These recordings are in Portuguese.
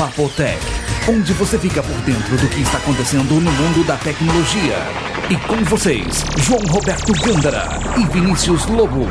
Papotec, onde você fica por dentro do que está acontecendo no mundo da tecnologia. E com vocês, João Roberto Gândara e Vinícius Lobo.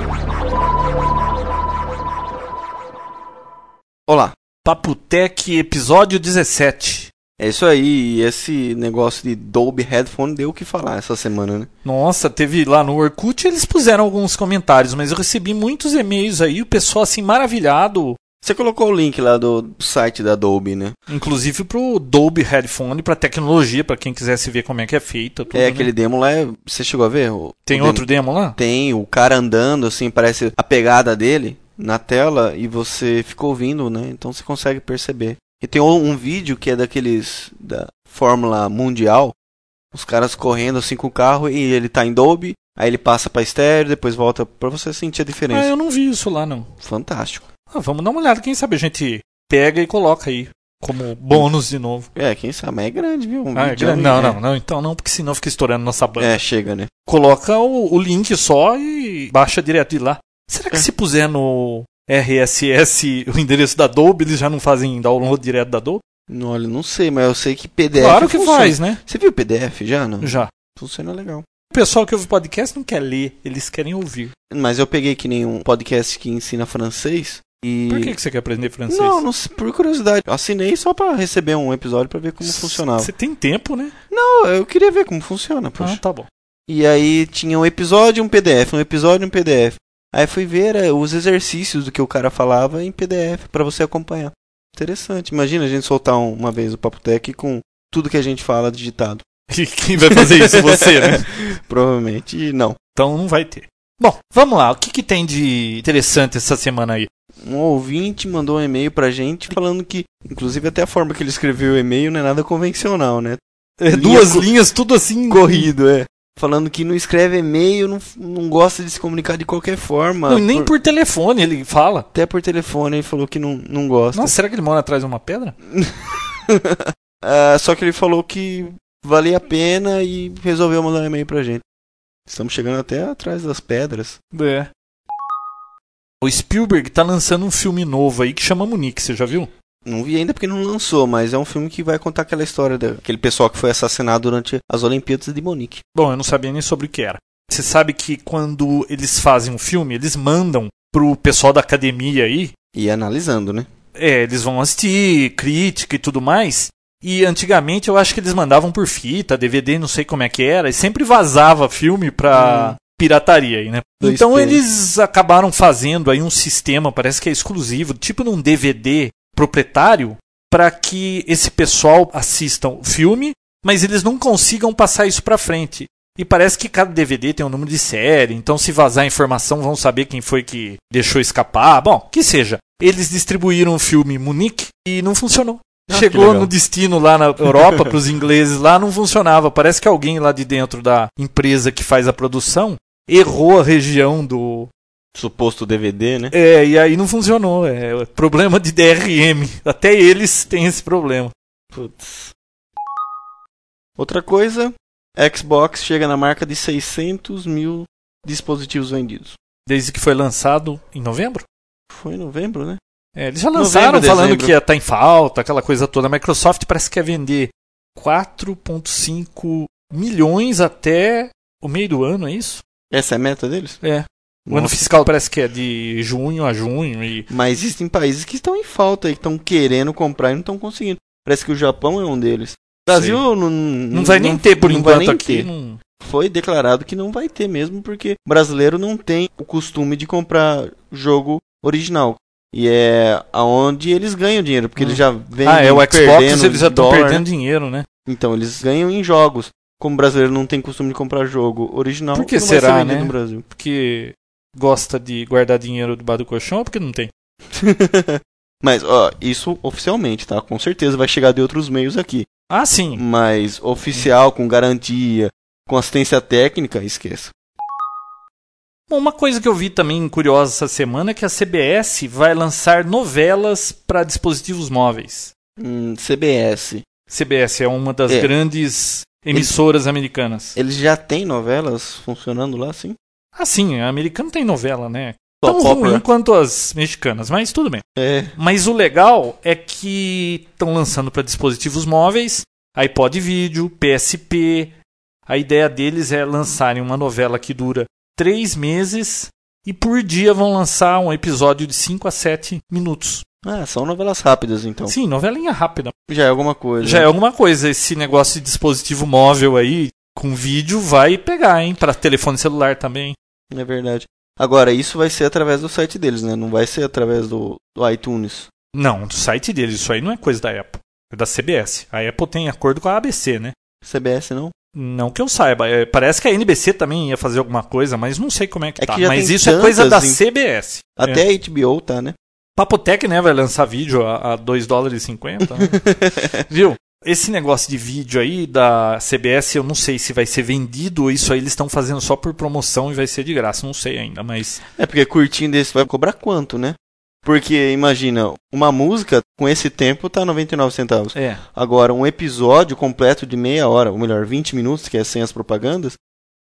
Olá, Papotec episódio 17. é isso aí. Esse negócio de Dolby Headphone deu o que falar essa semana, né? Nossa, teve lá no Orkut, eles puseram alguns comentários, mas eu recebi muitos e-mails aí, o pessoal assim maravilhado, Você colocou o link lá do site da Dolby, né? inclusive pro Dolby Headphone, pra tecnologia, pra quem quisesse ver como é que é feita. Tudo, é né? aquele demo lá, é- você chegou a ver? O- Tem o outro demo lá? Tem, o cara andando, assim, parece a pegada dele na tela e você fica ouvindo, né? Então você consegue perceber. E tem um vídeo que é daqueles da Fórmula Mundial, os caras correndo assim com o carro e ele tá em Dolby, aí ele passa pra estéreo, depois volta pra você sentir a Ah, diferença. eu não vi isso lá não. Fantástico. Ah, vamos dar uma olhada, quem sabe a gente pega e coloca aí como bônus de novo. É, quem sabe, mas é grande, viu? Um Ah, é grande? Não, é. não, não, então não, porque senão fica estourando nossa banda. É, chega, né? Coloca o, o link só e baixa direto de lá. Será que É. se puser no RSS o endereço da Adobe, eles já não fazem download direto da Adobe? Não, Olha, não sei, mas eu sei que PDF. claro que funciona. faz, né? Você viu o PDF já? Não? Já. Funciona legal. O pessoal que ouve podcast não quer ler, eles querem ouvir. Mas eu peguei que nem um podcast que ensina francês e. Por que, que você quer aprender francês? Não, não por curiosidade. Assinei só pra receber um episódio pra ver como funcionava. Você tem tempo, né? Não, eu queria ver como funciona, poxa. Ah, tá bom. E aí tinha um episódio e um PDF, um episódio e um PDF. Aí fui ver é, os exercícios do que o cara falava em PDF pra você acompanhar. Interessante. Imagina a gente soltar um- uma vez o Papo Tech com tudo que a gente fala digitado. E quem vai fazer isso? Você, né? Provavelmente não. Então não vai ter. Bom, vamos lá. O que, que tem de interessante essa semana aí? Um ouvinte mandou um e-mail pra gente falando que, inclusive até a forma que ele escreveu o e-mail não é nada convencional, né? É, Linha duas co- linhas, tudo assim. Corrido, é. Falando que não escreve e-mail, não, não gosta de se comunicar de qualquer forma. Não, nem por telefone ele fala. Até por telefone ele falou que não, não gosta. Nossa, será que ele mora atrás de uma pedra? Ah, só que ele falou que valia a pena e resolveu mandar um e-mail pra gente. Estamos chegando até atrás das pedras. É. O Spielberg tá lançando um filme novo aí que chama Munique, você já viu? Não vi ainda porque não lançou, mas é um filme que vai contar aquela história daquele pessoal que foi assassinado durante as Olimpíadas de Monique. Bom, eu não sabia nem sobre o que era. Você sabe que quando eles fazem um filme, eles mandam pro pessoal da academia aí, E analisando, né? é, eles vão assistir, crítica e tudo mais. E antigamente eu acho que eles mandavam por fita, DVD, não sei como é que era, e sempre vazava filme pra Hum. Pirataria aí, né? 2P. Então eles acabaram fazendo aí um sistema, parece que é exclusivo, tipo num DVD proprietário, para que esse pessoal assistam o filme, mas eles não consigam passar isso pra frente. E parece que cada DVD tem um número de série, então se vazar informação vão saber quem foi que deixou escapar. Bom, que seja. Eles distribuíram o filme Munique e não funcionou. Ah, Chegou no destino lá na Europa para os ingleses lá não funcionava. Parece que alguém lá de dentro da empresa que faz a produção errou a região do Suposto DVD, né? é, e aí não funcionou. É problema de DRM. Até eles têm esse problema. Putz. Outra coisa, Xbox chega na marca de 600 mil dispositivos vendidos. Desde que foi lançado em novembro? Foi em novembro, né? É, eles já Novembro, lançaram falando dezembro. que ia estar em falta, aquela coisa toda. A Microsoft parece que ia vender 4,5 milhões até o meio do ano, é isso? Essa é a meta deles? É. O ano fiscal parece que é de junho a junho e Mas existem países que estão em falta e que estão querendo comprar e não estão conseguindo. Parece que o Japão é um deles. O Brasil não, não vai nem ter por não vai enquanto nem aqui. ter. não- Foi declarado que não vai ter mesmo porque brasileiro não tem o costume de comprar jogo original. E é aonde eles ganham dinheiro, porque Hum. eles já vêm Ah, é o Xbox, eles já estão perdendo dinheiro, né? Então, eles ganham em jogos. Como brasileiro não tem costume de comprar jogo original, Por que será, né? no Brasil. Porque gosta de guardar dinheiro debaixo do colchão ou porque não tem? Mas, ó, isso oficialmente, tá? Com certeza vai chegar de outros meios aqui. Ah, sim. Mas oficial, com garantia, com assistência técnica, esqueça. Bom, uma coisa que eu vi também curiosa essa semana é que a CBS vai lançar novelas para dispositivos móveis. Hum, CBS. CBS é uma das É. grandes emissoras americanas. Eles já têm novelas funcionando lá, sim? Ah, sim, a americana tem novela, né? tão opera. ruim quanto as mexicanas, mas tudo bem. É. Mas o legal é que estão lançando para dispositivos móveis, iPod vídeo, PSP. A ideia deles é lançarem uma novela que dura três meses e por dia vão lançar um episódio de 5 a 7 minutos. Ah, são novelas rápidas, então. Sim, novelinha rápida. Já é alguma coisa. Já é alguma coisa. Esse negócio de dispositivo móvel aí com vídeo vai pegar, hein? Para telefone celular também. É verdade. Agora, isso vai ser através do site deles, né? Não vai ser através do, do iTunes. Não, do site deles. Isso aí não é coisa da Apple. É da CBS. A Apple tem acordo com a ABC, né? CBS não? Não que eu saiba. É, parece que a NBC também ia fazer alguma coisa, mas não sei como é que É tá. que Mas isso é coisa da tantas CBS. Até É. a HBO tá, né? Papotec, né, vai lançar vídeo a, a 2 dólares e 50. né? Viu? Esse negócio de vídeo aí da CBS, eu não sei se vai ser vendido ou isso aí eles estão fazendo só por promoção e vai ser de graça. Não sei ainda, mas. É porque curtinho desse vai cobrar quanto, né? Porque imagina, uma música com esse tempo tá 99 centavos. É. Agora, um episódio completo de meia hora, ou melhor, 20 minutos, que é sem as propagandas,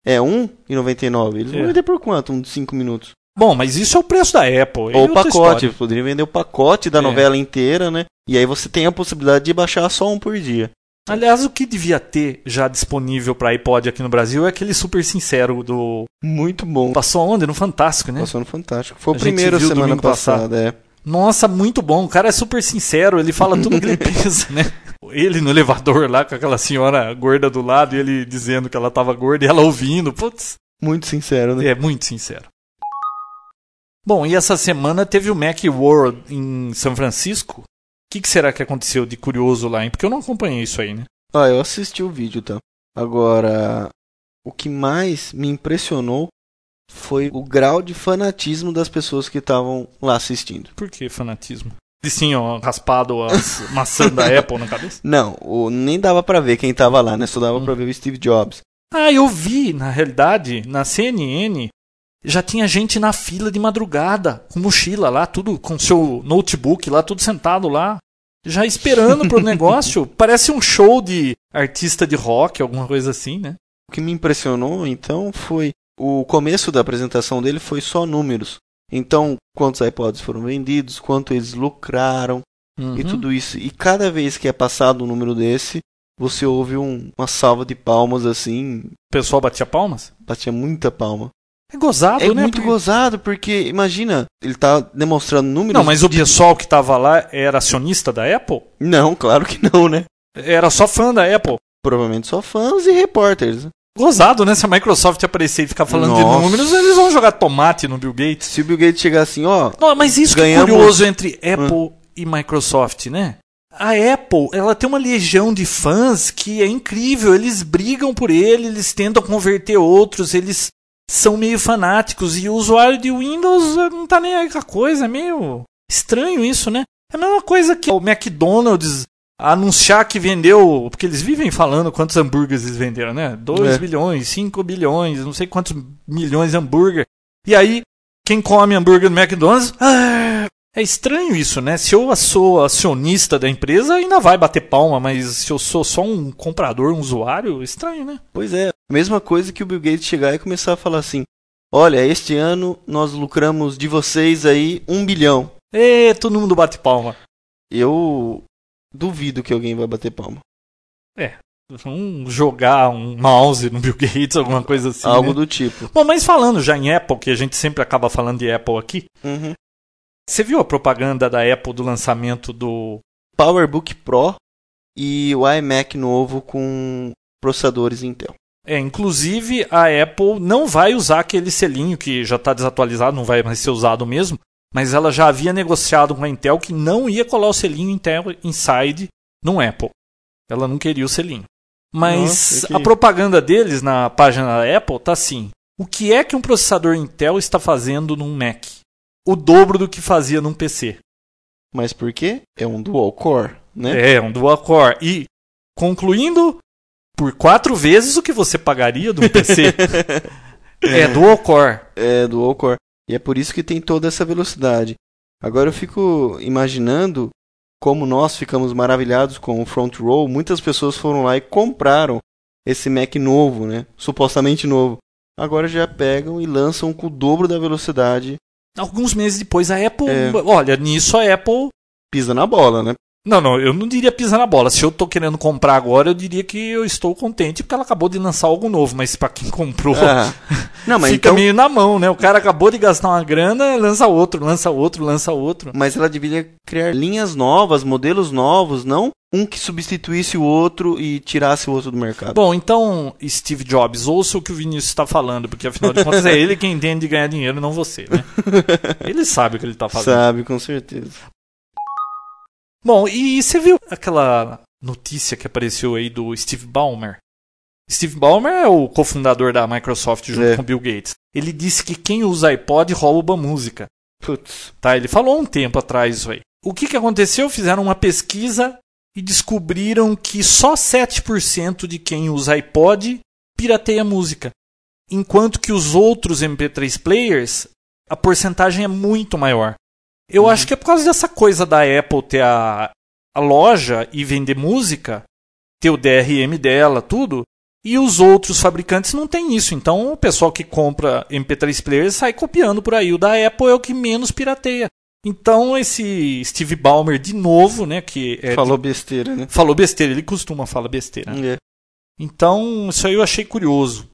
é R$1,99. Eles É. vão vender por quanto? Um de 5 minutos. Bom, mas isso é o preço da Apple. Ou o pacote. Poderiam vender o pacote da É. novela inteira, né? E aí você tem a possibilidade de baixar só um por dia. Aliás, o que devia ter já disponível para iPod aqui no Brasil é aquele super sincero do. Muito bom. Passou onde? No Fantástico, né? Passou no Fantástico. Foi A o primeiro semana passada, é. Nossa, muito bom. O cara é super sincero, ele fala tudo que ele pensa, né? Ele no elevador lá com aquela senhora gorda do lado e ele dizendo que ela tava gorda e ela ouvindo. Putz, Muito sincero, né? é muito sincero. Bom, e essa semana teve o Mac World em São Francisco. O que, que será que aconteceu de curioso lá, hein? Porque eu não acompanhei isso aí, né? Ah, eu assisti o vídeo, tá? Agora, o que mais me impressionou foi o grau de fanatismo das pessoas que estavam lá assistindo. Por que fanatismo? E sim, ó, raspado as maçãs da Apple na cabeça? Não, o- nem dava pra ver quem tava lá, né? Só dava Hum. pra ver o Steve Jobs. Ah, eu vi, na realidade, na CNN, já tinha gente na fila de madrugada, com mochila lá, tudo com seu notebook lá, tudo sentado lá, já esperando pro negócio. Parece um show de artista de rock, alguma coisa assim, né? O que me impressionou, então, foi o começo da apresentação dele foi só números. Então, quantos iPods foram vendidos, quanto eles lucraram e Uhum. tudo isso. E cada vez que é passado um número desse, você ouve um- uma salva de palmas assim, O pessoal batia palmas? batia muita palma. É gozado, É né? muito Porque- gozado, porque imagina, ele tá demonstrando números. Não, mas o de- pessoal que tava lá era acionista da Apple? Não, claro que não, né? Era só fã da Apple. Provavelmente só fãs e repórteres. Gozado, né? Se a Microsoft aparecer e ficar falando de Nossa. números, eles vão jogar tomate no Bill Gates. Se o Bill Gates chegar assim, ó, Não, mas isso que é Ganhamos- curioso entre Apple e Microsoft, né? A Apple, ela tem uma legião de fãs que é incrível. Eles brigam por ele, eles tentam converter outros, eles são meio fanáticos. E o usuário de Windows eh, não tá nem aí com a coisa. É meio estranho isso, né? É a mesma coisa que o McDonald's anunciar que vendeu. Porque eles vivem falando quantos hambúrgueres eles venderam, né? 2 É. bilhões, 5 bilhões, não sei quantos milhões de hambúrguer. E aí, quem come hambúrguer no McDonald's. "Ah, é estranho isso, né? Se eu sou acionista da empresa, ainda vai bater palma, mas se eu sou só um comprador, um usuário, estranho, né? pois é, mesma coisa que o Bill Gates chegar e começar a falar assim: olha, este ano nós lucramos de vocês aí um bilhão. E todo mundo bate palma. Eu duvido que alguém vai bater palma. Vamos jogar um mouse no Bill Gates, alguma coisa assim. Algo né? do tipo. Bom, mas falando já em Apple, que a gente sempre acaba falando de Apple aqui, Uhum. Você viu a propaganda da Apple do lançamento do. PowerBook Pro e o iMac novo com processadores Intel. É, inclusive a Apple não vai usar aquele selinho que já está desatualizado, não vai mais ser usado mesmo, mas ela já havia negociado com a Intel que não ia colar o selinho Intel Inside no Apple. Ela não queria o selinho. Mas Nossa, a propaganda deles na página da Apple tá assim: o que é que um processador Intel está fazendo num Mac? O dobro do que fazia num PC. Mas por quê? É um dual core, né? É, um dual core. E concluindo, por quatro vezes o que você pagaria de um PC. é dual core. É, dual core. E é por isso que tem toda essa velocidade. Agora eu fico imaginando como nós ficamos maravilhados com o front row. Muitas pessoas foram lá e compraram esse Mac novo, né? Supostamente novo. Agora já pegam e lançam com o dobro da velocidade Alguns meses depois a Apple, É. olha, nisso a Apple Pisa na bola, né? Não, não, eu não diria pisar na bola. Se eu tô querendo comprar agora, eu diria que eu estou contente porque ela acabou de lançar algo novo, mas pra quem comprou, Ah. Não, mas fica então. meio na mão, né? O cara acabou de gastar uma grana, lança outro, lança outro, lança outro. Mas ela deveria criar linhas novas, modelos novos, não um que substituísse o outro e tirasse o outro do mercado. Bom, então, Steve Jobs, ouça o que o Vinícius está falando, porque afinal de contas é ele quem entende de ganhar dinheiro, não você, né? Ele sabe o que ele tá fazendo. Sabe, com certeza. Bom, e você viu aquela notícia que apareceu aí do Steve Ballmer? Steve Ballmer é o cofundador da Microsoft junto É. com Bill Gates. Ele disse que quem usa iPod rouba música. Putz. Tá, ele falou um tempo atrás isso aí. O que, que aconteceu? Fizeram uma pesquisa e descobriram que só 7% de quem usa iPod pirateia música. Enquanto que os outros MP3 players, a porcentagem é muito maior. Eu acho que é por causa dessa coisa da Apple ter a, a loja e vender música, ter o DRM dela, tudo. E os outros fabricantes não têm isso. Então o pessoal que compra MP3 players sai copiando por aí. O da Apple é o que menos pirateia. Então esse Steve Ballmer de novo, né, que é Falou besteira, né? falou besteira, ele costuma falar besteira. É. Então, isso aí eu achei curioso.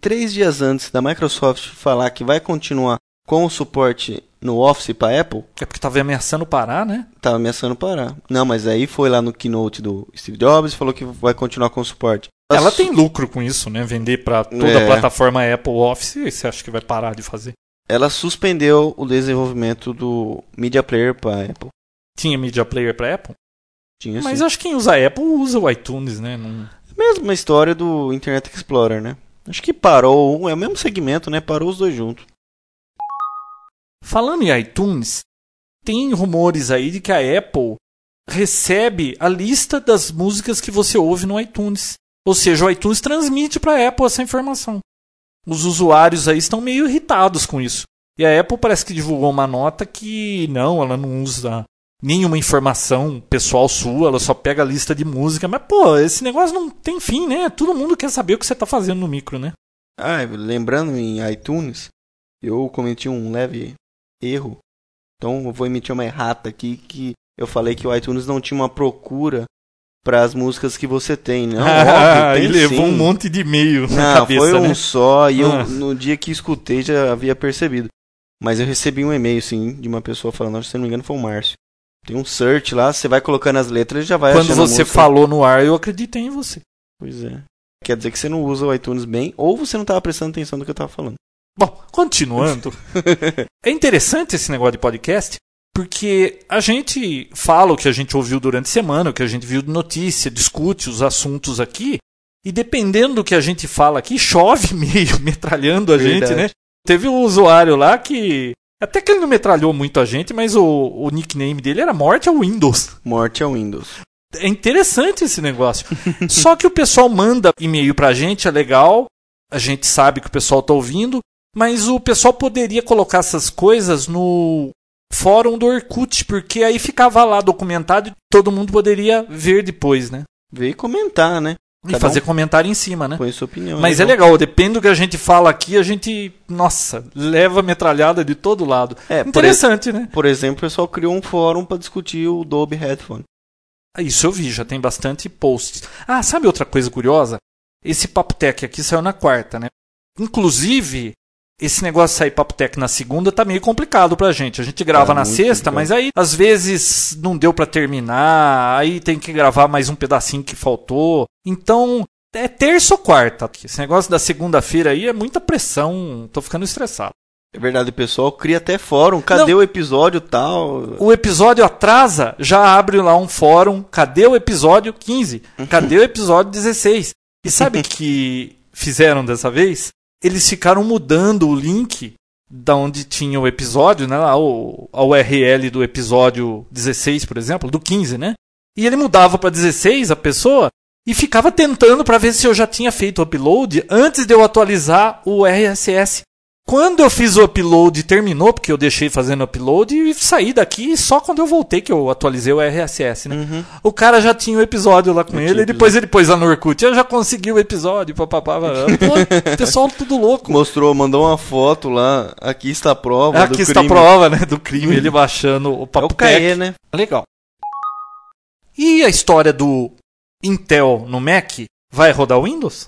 Três dias antes da Microsoft falar que vai continuar com o suporte no Office para Apple, É porque tava ameaçando parar, né? tava ameaçando parar. Não, mas aí foi lá no keynote do Steve Jobs e falou que vai continuar com o suporte. Ela tem lucro com isso, né? Vender para toda É. a plataforma Apple Office, você acha que vai parar de fazer? Ela suspendeu o desenvolvimento do Media Player para Apple. Tinha Media Player para Apple? Tinha Mas sim. acho que quem usa Apple usa o iTunes, né? Não... Mesma história do Internet Explorer, né? Acho que parou, é o mesmo segmento, né? Parou os dois juntos. Falando em iTunes, tem rumores aí de que a Apple recebe a lista das músicas que você ouve no iTunes. Ou seja, o iTunes transmite para a Apple essa informação. Os usuários aí estão meio irritados com isso. E a Apple parece que divulgou uma nota que não, ela não usa nenhuma informação pessoal sua, ela só pega a lista de música. Mas, pô, esse negócio não tem fim, né? Todo mundo quer saber o que você está fazendo no micro, né? Ah, lembrando em iTunes, eu cometi um leve erro. Então eu vou emitir uma errata aqui que eu falei que o iTunes não tinha uma procura para as músicas que você tem. Não, óbvio, tem e levou um monte de e-mail na Não, cabeça, foi um né? só e eu Ah. no dia que escutei já havia percebido. Mas eu recebi um e-mail sim de uma pessoa falando, se não me engano foi o Márcio. Tem um search lá, você vai colocando as letras e já vai Quando você falou no ar, eu acreditei em você. Pois é. Quer dizer que você não usa o iTunes bem ou você não estava prestando atenção no que eu estava falando. Bom, continuando. é interessante esse negócio de podcast, porque a gente fala o que a gente ouviu durante a semana, o que a gente viu de notícia, discute os assuntos aqui, e dependendo do que a gente fala aqui, chove meio metralhando a gente, Verdade. né? Teve um usuário lá que. Até que ele não metralhou muito a gente, mas o, o nickname dele era Morte ao Windows. Morte ao Windows. É interessante esse negócio. Só que o pessoal manda e-mail pra gente, é legal. A gente sabe que o pessoal tá ouvindo. Mas o pessoal poderia colocar essas coisas no fórum do Orkut, porque aí ficava lá documentado e todo mundo poderia ver depois, né? Veio comentar, né? E Cada fazer um comentário em cima, né? Põe sua opinião. Mas é legal, depende do que a gente fala aqui, a gente, nossa, leva metralhada de todo lado. É, por, Interessante, né? por exemplo, o pessoal criou um fórum para discutir o Dolby Headphone. Isso eu vi, já tem bastante posts. Ah, sabe outra coisa curiosa? Esse Papo Tech aqui saiu na quarta, né? Inclusive, esse negócio de sair Papo Tech na segunda tá meio complicado pra gente. A gente grava Tá na sexta, complicado. mas aí às vezes não deu pra terminar, aí tem que gravar mais um pedacinho que faltou. Então, é terça ou quarta. Esse negócio da segunda-feira aí é muita pressão, tô ficando estressado. É verdade, pessoal cria até fórum. Cadê Não. o episódio tal? O episódio atrasa, já abre lá um fórum. Cadê o episódio 15? Cadê o episódio 16? E sabe o que fizeram dessa vez? Eles ficaram mudando o link da onde tinha o episódio, né? O, a URL do episódio 16, por exemplo, do 15, né? E ele mudava para 16 a pessoa e ficava tentando para ver se eu já tinha feito o upload antes de eu atualizar o RSS. Quando eu fiz o upload, terminou, porque eu deixei fazendo upload e saí daqui só quando eu voltei, que eu atualizei o RSS, né? Uhum. O cara já tinha o episódio lá com Já ele, e depois ele pôs lá no Orkut, eu já consegui o episódio, papapá. Pô, pessoal tudo louco. Mostrou, mandou uma foto lá. Aqui está a prova. do Aqui está a crime. prova, né, do crime, ele baixando o É papo o CAE, né? Legal. E a história do Intel no Mac vai rodar o Windows?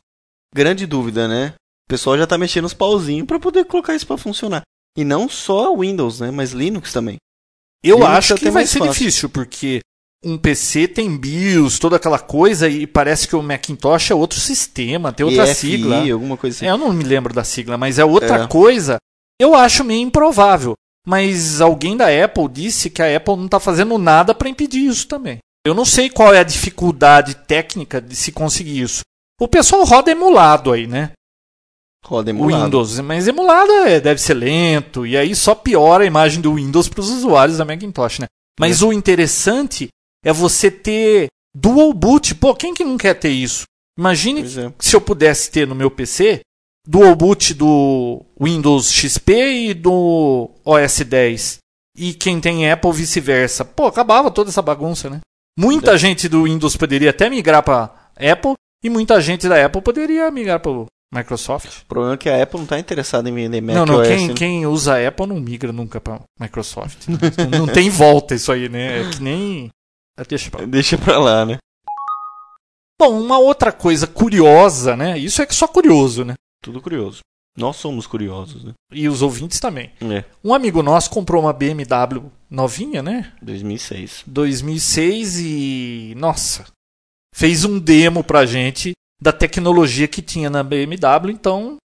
Grande dúvida, né? O pessoal já tá mexendo os pauzinhos pra poder colocar isso pra funcionar. E não só Windows, né? Mas Linux também. Eu Linux acho até que vai ser fácil. difícil, porque um PC tem BIOS, toda aquela coisa, e parece que o Macintosh é outro sistema, tem outra EFI, sigla. alguma coisa assim. É, eu não me lembro da sigla, mas é outra É. coisa. Eu acho meio improvável. Mas alguém da Apple disse que a Apple não está fazendo nada para impedir isso também. Eu não sei qual é a dificuldade técnica de se conseguir isso. O pessoal roda emulado aí, né? Roda emulado. Windows, mas emulado é, deve ser lento, e aí só piora a imagem do Windows para os usuários da Macintosh, né? Mas o interessante é você ter dual boot. Pô, quem que não quer ter isso? Imagine é. se eu pudesse ter no meu PC dual boot do Windows XP e do OS 10. E quem tem Apple vice-versa. Pô, acabava toda essa bagunça, né? Muita É. gente do Windows poderia até migrar para Apple e muita gente da Apple poderia migrar para Microsoft. O problema é que a Apple não tá interessada em vender Mac não, não, OS, quem, né? quem usa Apple não migra nunca para Microsoft. não, não tem volta isso aí, né? É que nem Deixa pra lá. Deixa pra lá, né? Bom, uma outra coisa curiosa, né? Isso é que só curioso, né? Tudo curioso. Nós somos curiosos, né? E os ouvintes também. É, Um amigo nosso comprou uma BMW novinha, né? 2006. 2006 e nossa, fez um demo pra gente da tecnologia que tinha na BMW, então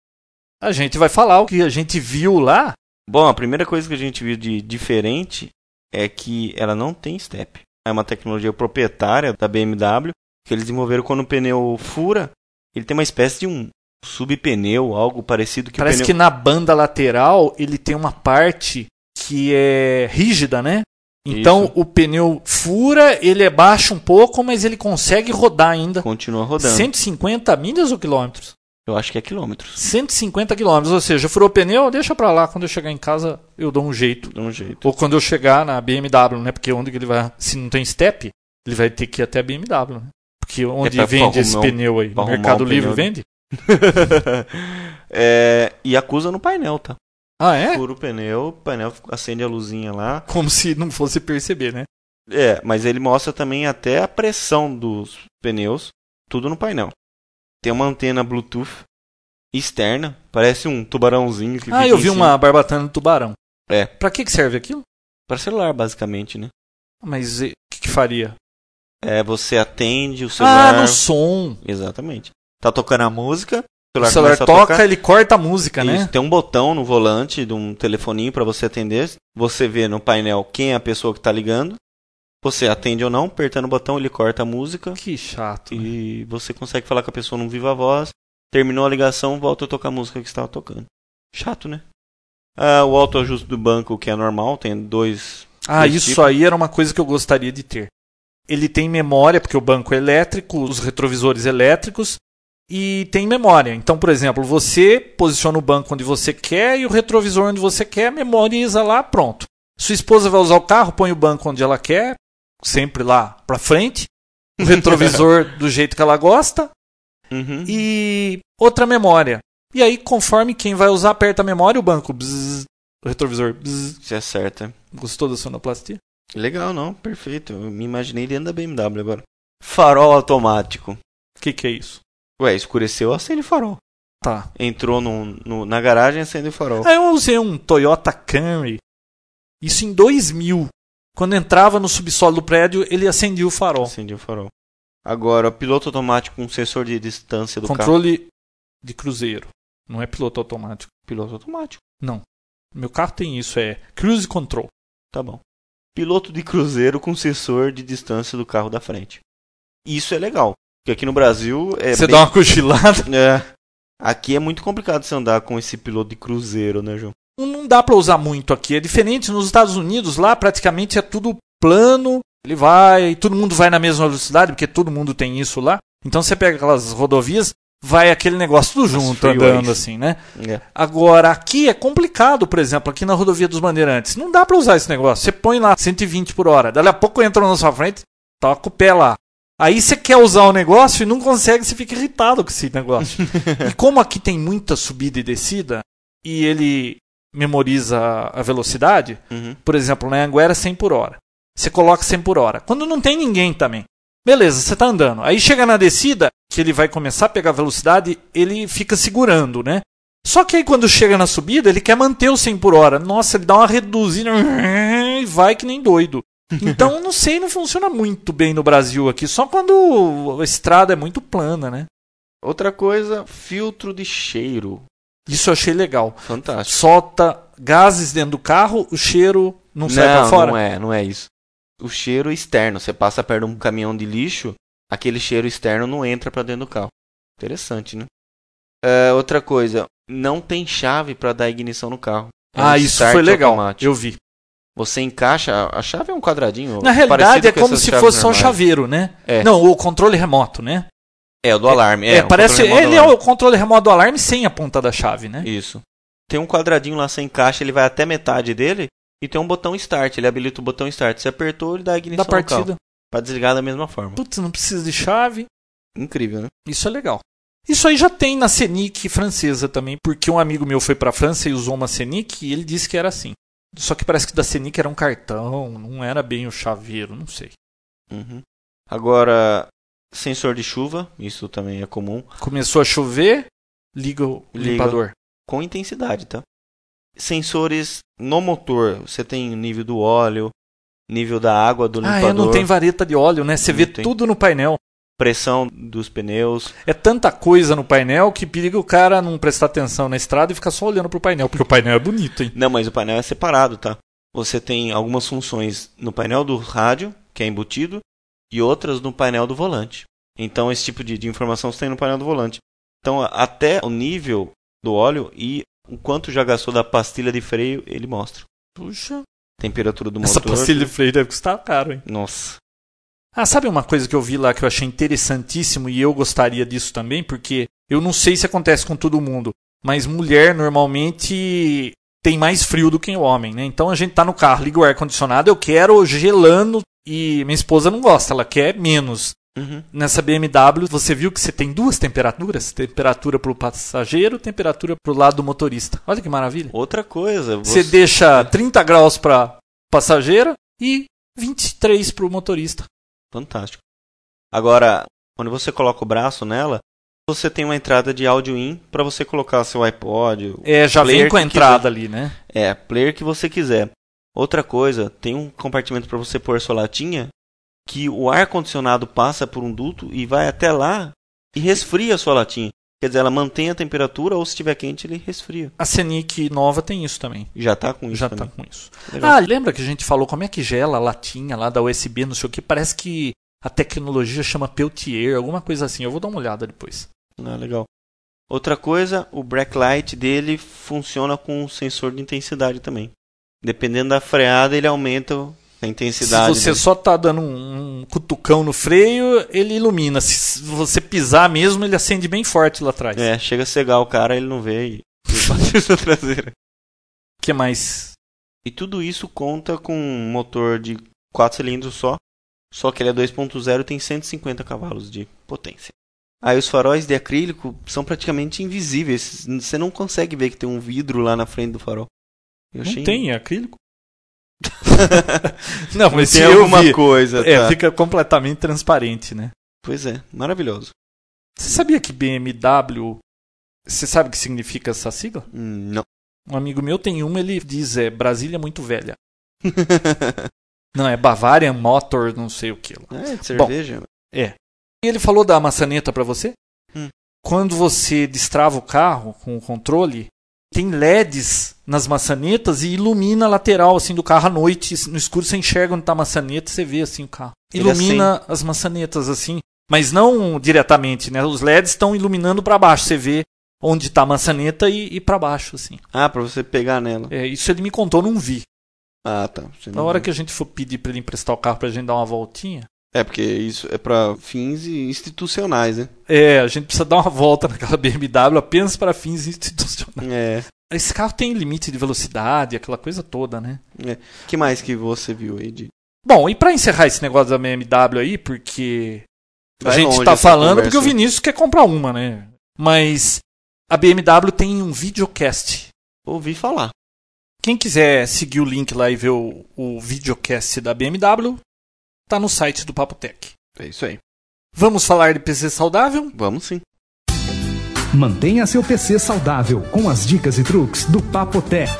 a gente vai falar o que a gente viu lá. Bom, a primeira coisa que a gente viu de diferente é que ela não tem step. É uma tecnologia proprietária da BMW que eles desenvolveram quando o pneu fura. Ele tem uma espécie de um subpneu, algo parecido que Parece o que pneu... na banda lateral ele tem uma parte que é rígida, né? Então Isso. o pneu fura, ele é baixo um pouco, mas ele consegue rodar ainda. continua rodando. 150 milhas ou quilômetros? Eu acho que é quilômetros. 150 quilômetros, ou seja, furou o pneu, deixa pra lá, quando eu chegar em casa eu dou um jeito. De um jeito. Ou quando eu chegar na BMW, né? Porque onde que ele vai, se não tem step, ele vai ter que ir até a BMW, né? Porque onde pra vende esse um- pneu aí? No Mercado um Livre pneu, né? vende? é, e acusa no painel, tá? Ah, é? Fura o pneu, o painel acende a luzinha lá. Como se não fosse perceber, né? É, mas ele mostra também até a pressão dos pneus, tudo no painel. Tem uma antena Bluetooth externa, parece um tubarãozinho que Ah, eu vi uma barbatana de tubarão. É. Pra que, que serve aquilo? Para celular, basicamente, né? Mas o que, que faria? É, você atende o celular. Ah, no som. Exatamente. Tá tocando a música, o O celular, celular toca, ele corta a música, Isso, né? tem um botão no volante de um telefoninho para você atender. Você vê no painel quem é a pessoa que tá ligando. Você atende ou não, apertando o botão, ele corta a música. Que chato. né? E você consegue falar com a pessoa num viva voz. Terminou a ligação, volta a tocar a música que estava tocando. Chato, né? Ah, o autoajuste do banco, que é normal, tem dois. Ah, dois isso tipos. aí era uma coisa que eu gostaria de ter. Ele tem memória, porque o banco é elétrico, os retrovisores elétricos, e tem memória. Então, por exemplo, você posiciona o banco onde você quer e o retrovisor onde você quer, memoriza lá, pronto. Sua esposa vai usar o carro, põe o banco onde ela quer, sempre lá pra frente, o retrovisor do jeito que ela gosta, Uhum. e outra memória. E aí, conforme quem vai usar, aperta a memória, o banco, bzz, o retrovisor, bzz. Você acerta. Gostou da sonoplastia? Legal, não? Perfeito. Eu me imaginei dentro da BMW agora. Farol automático. O que, que é isso? Ué, escureceu, acende o farol. Tá. Entrou no, no- na garagem, acende o farol. Aí eu usei um Toyota Camry. Isso em 2000. Quando entrava no subsolo do prédio, ele acendia o farol. Acende o farol. Agora, piloto automático com sensor de distância do carro. Controle de cruzeiro. Não é piloto automático. Piloto automático. Não. Meu carro tem isso, é Cruise Control. Tá bom. Piloto de cruzeiro com sensor de distância do carro da frente. Isso é legal. Porque aqui no Brasil é Você bem- dá uma cochilada. É. Aqui é muito complicado você andar com esse piloto de cruzeiro, né, João? Não- dá pra usar muito aqui. É diferente nos Estados Unidos, lá praticamente é tudo plano. Ele vai, todo mundo vai na mesma velocidade, porque todo mundo tem isso lá. Então você pega aquelas rodovias, vai aquele negócio tudo junto, andando assim, né? É. Agora, aqui é complicado, por exemplo, aqui na rodovia dos Bandeirantes. Não dá pra usar esse negócio. Você põe lá 120 por hora. Dali a pouco entra na sua frente, toca o pé lá. Aí você quer usar o negócio e não consegue, você fica irritado com esse negócio. e como aqui tem muita subida e descida, e ele memoriza a velocidade, Uhum. por exemplo, na Anguera 100 por hora. Você coloca 100 por hora. Quando não tem ninguém também. Beleza, você tá andando. Aí chega na descida, que ele vai começar a pegar velocidade, ele fica segurando, né? Só que aí quando chega na subida, ele quer manter o 100 por hora. Nossa, ele dá uma reduzida e vai que nem doido. Então, não sei, não funciona muito bem no Brasil aqui. Só quando a estrada é muito plana, né? Outra coisa, filtro de cheiro. Isso eu achei legal. Fantástico. Solta gases dentro do carro, o cheiro não, sai pra fora. Não é, não é isso. O cheiro externo, você passa perto de um caminhão de lixo, aquele cheiro externo não entra pra dentro do carro. Interessante, né? É, outra coisa, não tem chave pra dar ignição no carro. É um Ah, isso start foi legal. automático. Eu vi. Você encaixa, a chave é um quadradinho. Na realidade é com como se fosse só um normais. chaveiro, né? É. Não, o controle remoto, né? É, o do alarme. É, É, parece ele é o controle remoto do alarme sem a ponta da chave, né? Isso. Tem um quadradinho lá sem caixa, ele vai até metade dele e tem um botão start, ele habilita o botão start. Você apertou, ele dá a ignição Da partida. Pra desligar da mesma forma. Putz, não precisa de chave. Incrível, né? Isso é legal. Isso aí já tem na Scenic francesa também, porque um amigo meu foi pra França e usou uma Scenic e ele disse que era assim. Só que parece que da Scenic era um cartão, não era bem o chaveiro, não sei. Uhum. Agora, sensor de chuva, isso também é comum. Começou a chover, liga o Liga. limpador. Com intensidade, tá? Sensores no motor, você tem o nível do óleo, nível da água do Ah, limpador, é, não tem vareta de óleo, né? Você Não vê tem. tudo no painel. Pressão dos pneus. É tanta coisa no painel que periga o cara não prestar atenção na estrada e ficar só olhando pro painel, porque o painel é bonito, hein? Não, mas o painel é separado, tá? Você tem algumas funções no painel do rádio, que é embutido, e outras no painel do volante. Então, esse tipo de, de informação você tem no painel do volante. Então, até o nível do óleo e o quanto já gastou da pastilha de freio, ele mostra. Puxa, Temperatura do essa motor. pastilha de freio deve custar caro, hein? Nossa. Ah, sabe uma coisa que eu vi lá que eu achei interessantíssimo e eu gostaria disso também, porque eu não sei se acontece com todo mundo, mas mulher normalmente tem mais frio do que o homem, né? Então a gente tá no carro, liga o ar condicionado, eu quero gelando e minha esposa não gosta, ela quer menos. Uhum. Nessa BMW, você viu que você tem duas temperaturas? Temperatura para o passageiro, temperatura para o lado do motorista. Olha que maravilha. Outra coisa, Você deixa 30 graus para passageira e 23 para o motorista. Fantástico. Agora, quando você coloca o braço nela, você tem uma entrada de áudio in para você colocar seu iPod, É, já vem com a entrada ali, né? É, player que você quiser. Outra coisa, tem um compartimento para você pôr sua latinha que o ar condicionado passa por um duto e vai até lá e resfria a sua latinha. Quer dizer, ela mantém a temperatura ou se estiver quente ele resfria. A Scenic nova tem isso também. Já tá com isso Já tá também. com isso. Legal. Ah, lembra que a gente falou como é que gela a latinha lá da USB, não sei o que? Parece que a tecnologia chama Peltier, alguma coisa assim. Eu vou dar uma olhada depois. Ah, legal. Outra coisa, o backlight dele funciona com um sensor de intensidade também. Dependendo da freada, ele aumenta a intensidade. Se você dele. só tá dando um, um cutucão no freio, ele ilumina. Se você pisar mesmo, ele acende bem forte lá atrás. É, chega a cegar o cara, ele não vê e, e bate na traseira. O que mais? E tudo isso conta com um motor de 4 cilindros só, só que ele é 2.0 e tem 150 cavalos de potência. Aí os faróis de acrílico são praticamente invisíveis, você não consegue ver que tem um vidro lá na frente do farol. Eu Não achei- tem, é acrílico. não, mas tem se alguma vi, coisa, é, tá. fica completamente transparente, né? Pois é, maravilhoso. Você sabia que BMW, você sabe o que significa essa sigla? Hum, não. Um amigo meu tem uma, ele diz é Brasília muito velha. Não, é Bavarian Motor, não sei o que. lá. é, de cerveja. E ele falou da maçaneta pra você? Hum. Quando você destrava o carro com o controle, tem LEDs nas maçanetas e ilumina a lateral assim do carro à noite. No escuro você enxerga onde tá a maçaneta, você vê assim o carro. Ilumina as maçanetas assim, mas não diretamente, né? Os LEDs estão iluminando pra baixo, você vê onde tá a maçaneta e, e para baixo assim. Ah, pra você pegar nela. É, isso ele me contou, não vi. Ah, tá. Você Na hora viu. que a gente for pedir pra ele emprestar o carro pra gente dar uma voltinha, É, porque isso é pra fins institucionais, né? É, a gente precisa dar uma volta naquela BMW apenas para fins institucionais. É. Esse carro tem limite de velocidade, aquela coisa toda, né? que mais que você viu aí de... Bom, e pra encerrar esse negócio da BMW aí, porque a Vai gente longe tá falando conversa. porque o Vinícius quer comprar uma, né? Mas a BMW tem um videocast. Ouvi falar. Quem quiser seguir o link lá e ver o, o videocast da BMW, tá no site do Papotec. É isso aí. Vamos falar de PC saudável? Vamos sim. Mantenha seu PC saudável com as dicas e truques do Papotec.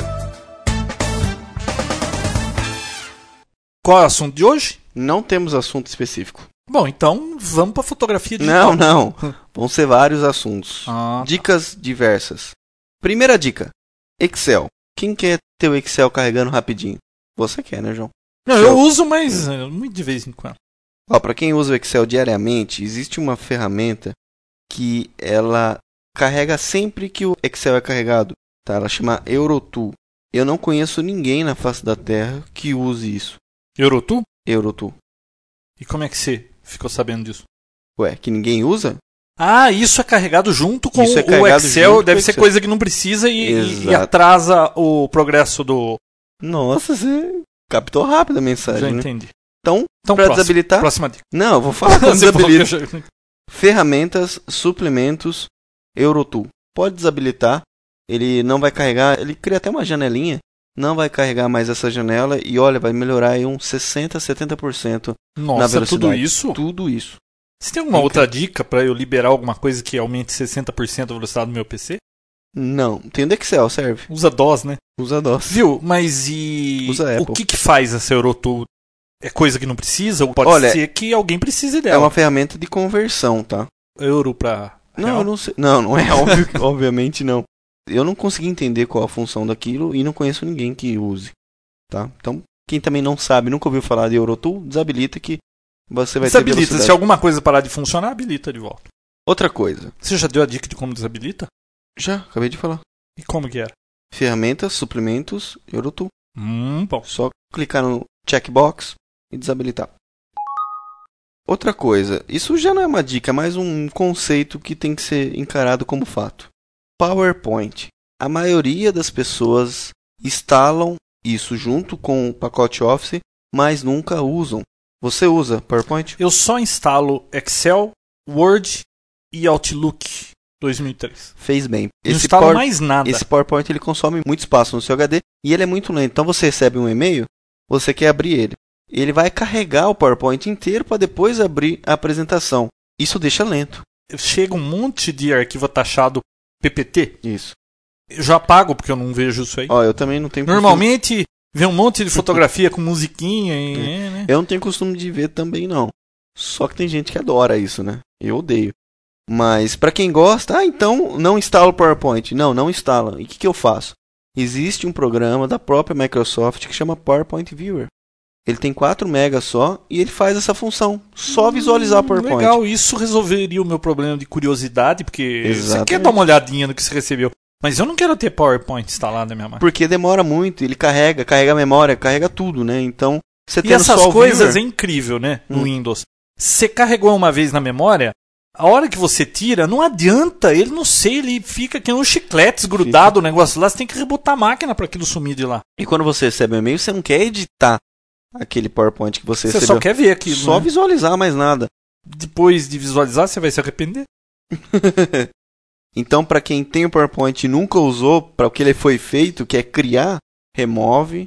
Qual é o assunto de hoje? Não temos assunto específico. Bom, então vamos pra fotografia Não, digital. não. Vão ser vários assuntos. Ah, Dicas diversas. Primeira dica: Excel. Quem quer ter o Excel carregando rapidinho? Você quer, né, João? Não, eu uso, mas é, muito de vez em quando. Ó, para quem usa o Excel diariamente, existe uma ferramenta que ela carrega sempre que o Excel é carregado. Tá? Ela chama Eurotool. Eu não conheço ninguém na face da Terra que use isso. Eurotu? Eurotool. E como é que você ficou sabendo disso? Ué, que ninguém usa? Ah, isso é carregado junto com Isso é o carregado Excel. junto com Deve o ser Excel. coisa que não precisa e, e- e atrasa o progresso do. Nossa, você captou rápido a mensagem, Já né? entendi. Então, Então, para desabilitar. próxima dica. Não, eu vou falar eu desabilita. já- Ferramentas, suplementos, Eurotool. Pode desabilitar, ele não vai carregar, ele cria até uma janelinha, não vai carregar mais essa janela e olha, vai melhorar aí uns 60, 70% Nossa, velocidade. tudo isso? tudo isso. Você tem alguma outra dica pra eu liberar alguma coisa que aumente 60% a velocidade do meu PC? Não, tem o do Excel, serve. Usa DOS, né? Usa DOS. Viu? Mas e. Usa o Apple. que que faz essa Eurotool? É coisa que não precisa? Ou pode Olha, ser que alguém precise É dela. uma ferramenta de conversão, tá? Euro pra. Não, real? eu não sei. Não, não é óbvio, que- obviamente não. Eu não consegui entender qual a função daquilo e não conheço ninguém que use, tá? Então, quem também não sabe, nunca ouviu falar de Eurotool, desabilita que você vai ter Desabilita. velocidade. Se alguma coisa parar de funcionar, habilita de volta. Outra coisa. Você já deu a dica de como desabilita? Já, acabei de falar. E como que era? Ferramentas, suplementos, Eurotool. Hum, bom. Só clicar no checkbox e desabilitar. Outra coisa, isso já não é uma dica, é mais um conceito que tem que ser encarado como fato. PowerPoint. A maioria das pessoas instalam isso junto com o pacote Office, mas nunca usam. Você usa PowerPoint? Eu só instalo Excel, Word e Outlook 2003. Fez bem. Não Esse, instalo Power- mais nada. esse PowerPoint ele consome muito espaço no seu HD e ele é muito lento. Então você recebe um e-mail, você quer abrir ele. Ele vai carregar o PowerPoint inteiro para depois abrir a apresentação. Isso deixa lento. Chega um monte de arquivo taxado PPT. Isso. Eu já apago porque eu não vejo isso aí. Ó, eu também não tenho costume- Normalmente vem um monte de fotografia com musiquinha e. é, né? Eu não tenho costume de ver também não. Só que tem gente que adora isso, né? Eu odeio. Mas para quem gosta, ah, então não instala o PowerPoint. Não, não instala. E o que, que eu faço? Existe um programa da própria Microsoft que chama PowerPoint Viewer. Ele tem 4 megas só e ele faz essa função. Só visualizar o Hum, PowerPoint. Legal, isso resolveria o meu problema de curiosidade, porque você Exatamente. quer dar uma olhadinha no que você recebeu. Mas eu não quero ter PowerPoint instalado na minha máquina. Porque demora muito, ele carrega, carrega a memória, carrega tudo, né? Então, você E tendo essas coisas é viewer, incrível, né? No Hum. Windows. Você carregou uma vez na memória, a hora que você tira, não adianta, ele não sei, ele fica que um chicletes grudado o negócio lá, você tem que rebotar a máquina para aquilo sumir de lá. E quando você recebe um e-mail, você não quer editar aquele PowerPoint que você, Você recebeu. só quer ver aquilo. Só né? visualizar mais nada. Depois de visualizar, você vai se arrepender. então, para quem tem o PowerPoint e nunca usou para o que ele foi feito, que é criar, remove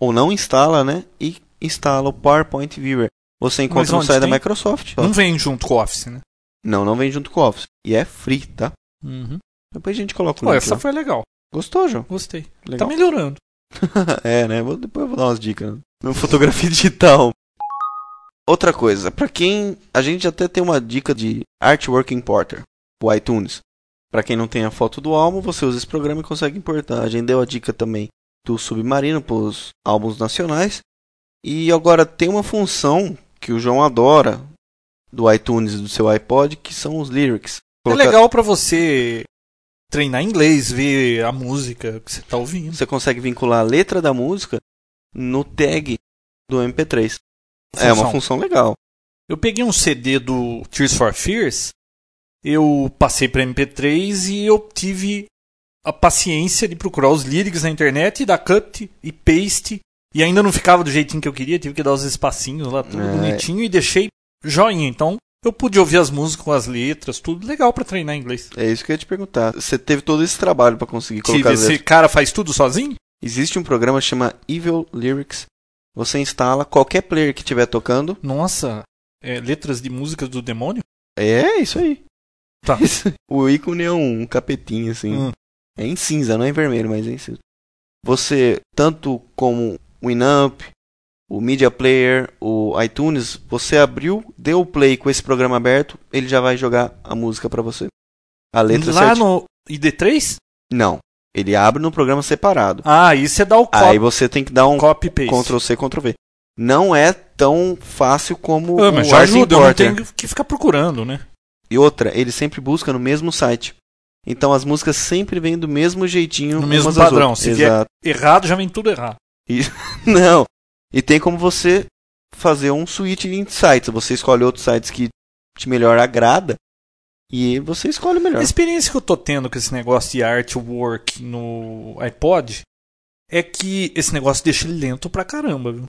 ou não instala, né? E instala o PowerPoint Viewer. Você encontra no site da? Microsoft. ó. Não vem junto com o Office, né? Não, não vem junto com o Office. E é free, tá? Uhum. Depois a gente coloca o link essa lá. foi legal. Gostou, João? Gostei. Tá Legal. melhorando. é, né? Vou, depois eu vou dar umas dicas. né? No fotografia digital. Outra coisa, pra quem. A gente até tem uma dica de Artwork Importer, o iTunes. Pra quem não tem a foto do álbum, você usa esse programa e consegue importar. A gente deu a dica também do Submarino pros álbuns nacionais. E agora tem uma função que o João adora do iTunes e do seu iPod, que são os lyrics. É Colocar- legal pra você treinar inglês, ver a música que você tá ouvindo. Você consegue vincular a letra da música no tag do MP3. É uma Função. função legal. Eu peguei um CD do Tears for Fears, eu passei para MP3 e eu tive a paciência de procurar os lyrics na internet, dar cut e paste, e ainda não ficava do jeitinho que eu queria, tive que dar os espacinhos lá, tudo É. bonitinho, e deixei joinha. Então, eu pude ouvir as músicas com as letras, tudo legal para treinar inglês. É isso que eu ia te perguntar. Você teve todo esse trabalho pra conseguir colocar Tive, esse letras. cara faz tudo sozinho? Existe um programa que chama Evil Lyrics. Você instala qualquer player que estiver tocando. Nossa, é, letras de músicas do demônio? É isso aí. Tá. o ícone é um capetinho assim. Hum. É em cinza, não é em vermelho, mas é em cinza. Você, tanto como o Winamp, o Media Player, o iTunes, você abriu, deu o play com esse programa aberto, ele já vai jogar a música pra você. A letra Lá certi- no ID3? Não. Ele abre no programa separado. Ah, aí você dá o Aí copy, você tem que dar um copy paste. Ctrl C, Ctrl V. Não é tão fácil como Ah, mas o já ajuda, eu não tenho que ficar procurando, né? E outra, ele sempre busca no mesmo site. Então as músicas sempre vêm do mesmo jeitinho, No mesmo padrão. Se vier- Exato. Errado, já vem tudo errado. Não. E tem como você fazer um switch em sites. Você escolhe outros sites que te melhor agrada e você escolhe o melhor. A experiência que eu tô tendo com esse negócio de artwork no iPod é que esse negócio deixa ele lento pra caramba, viu?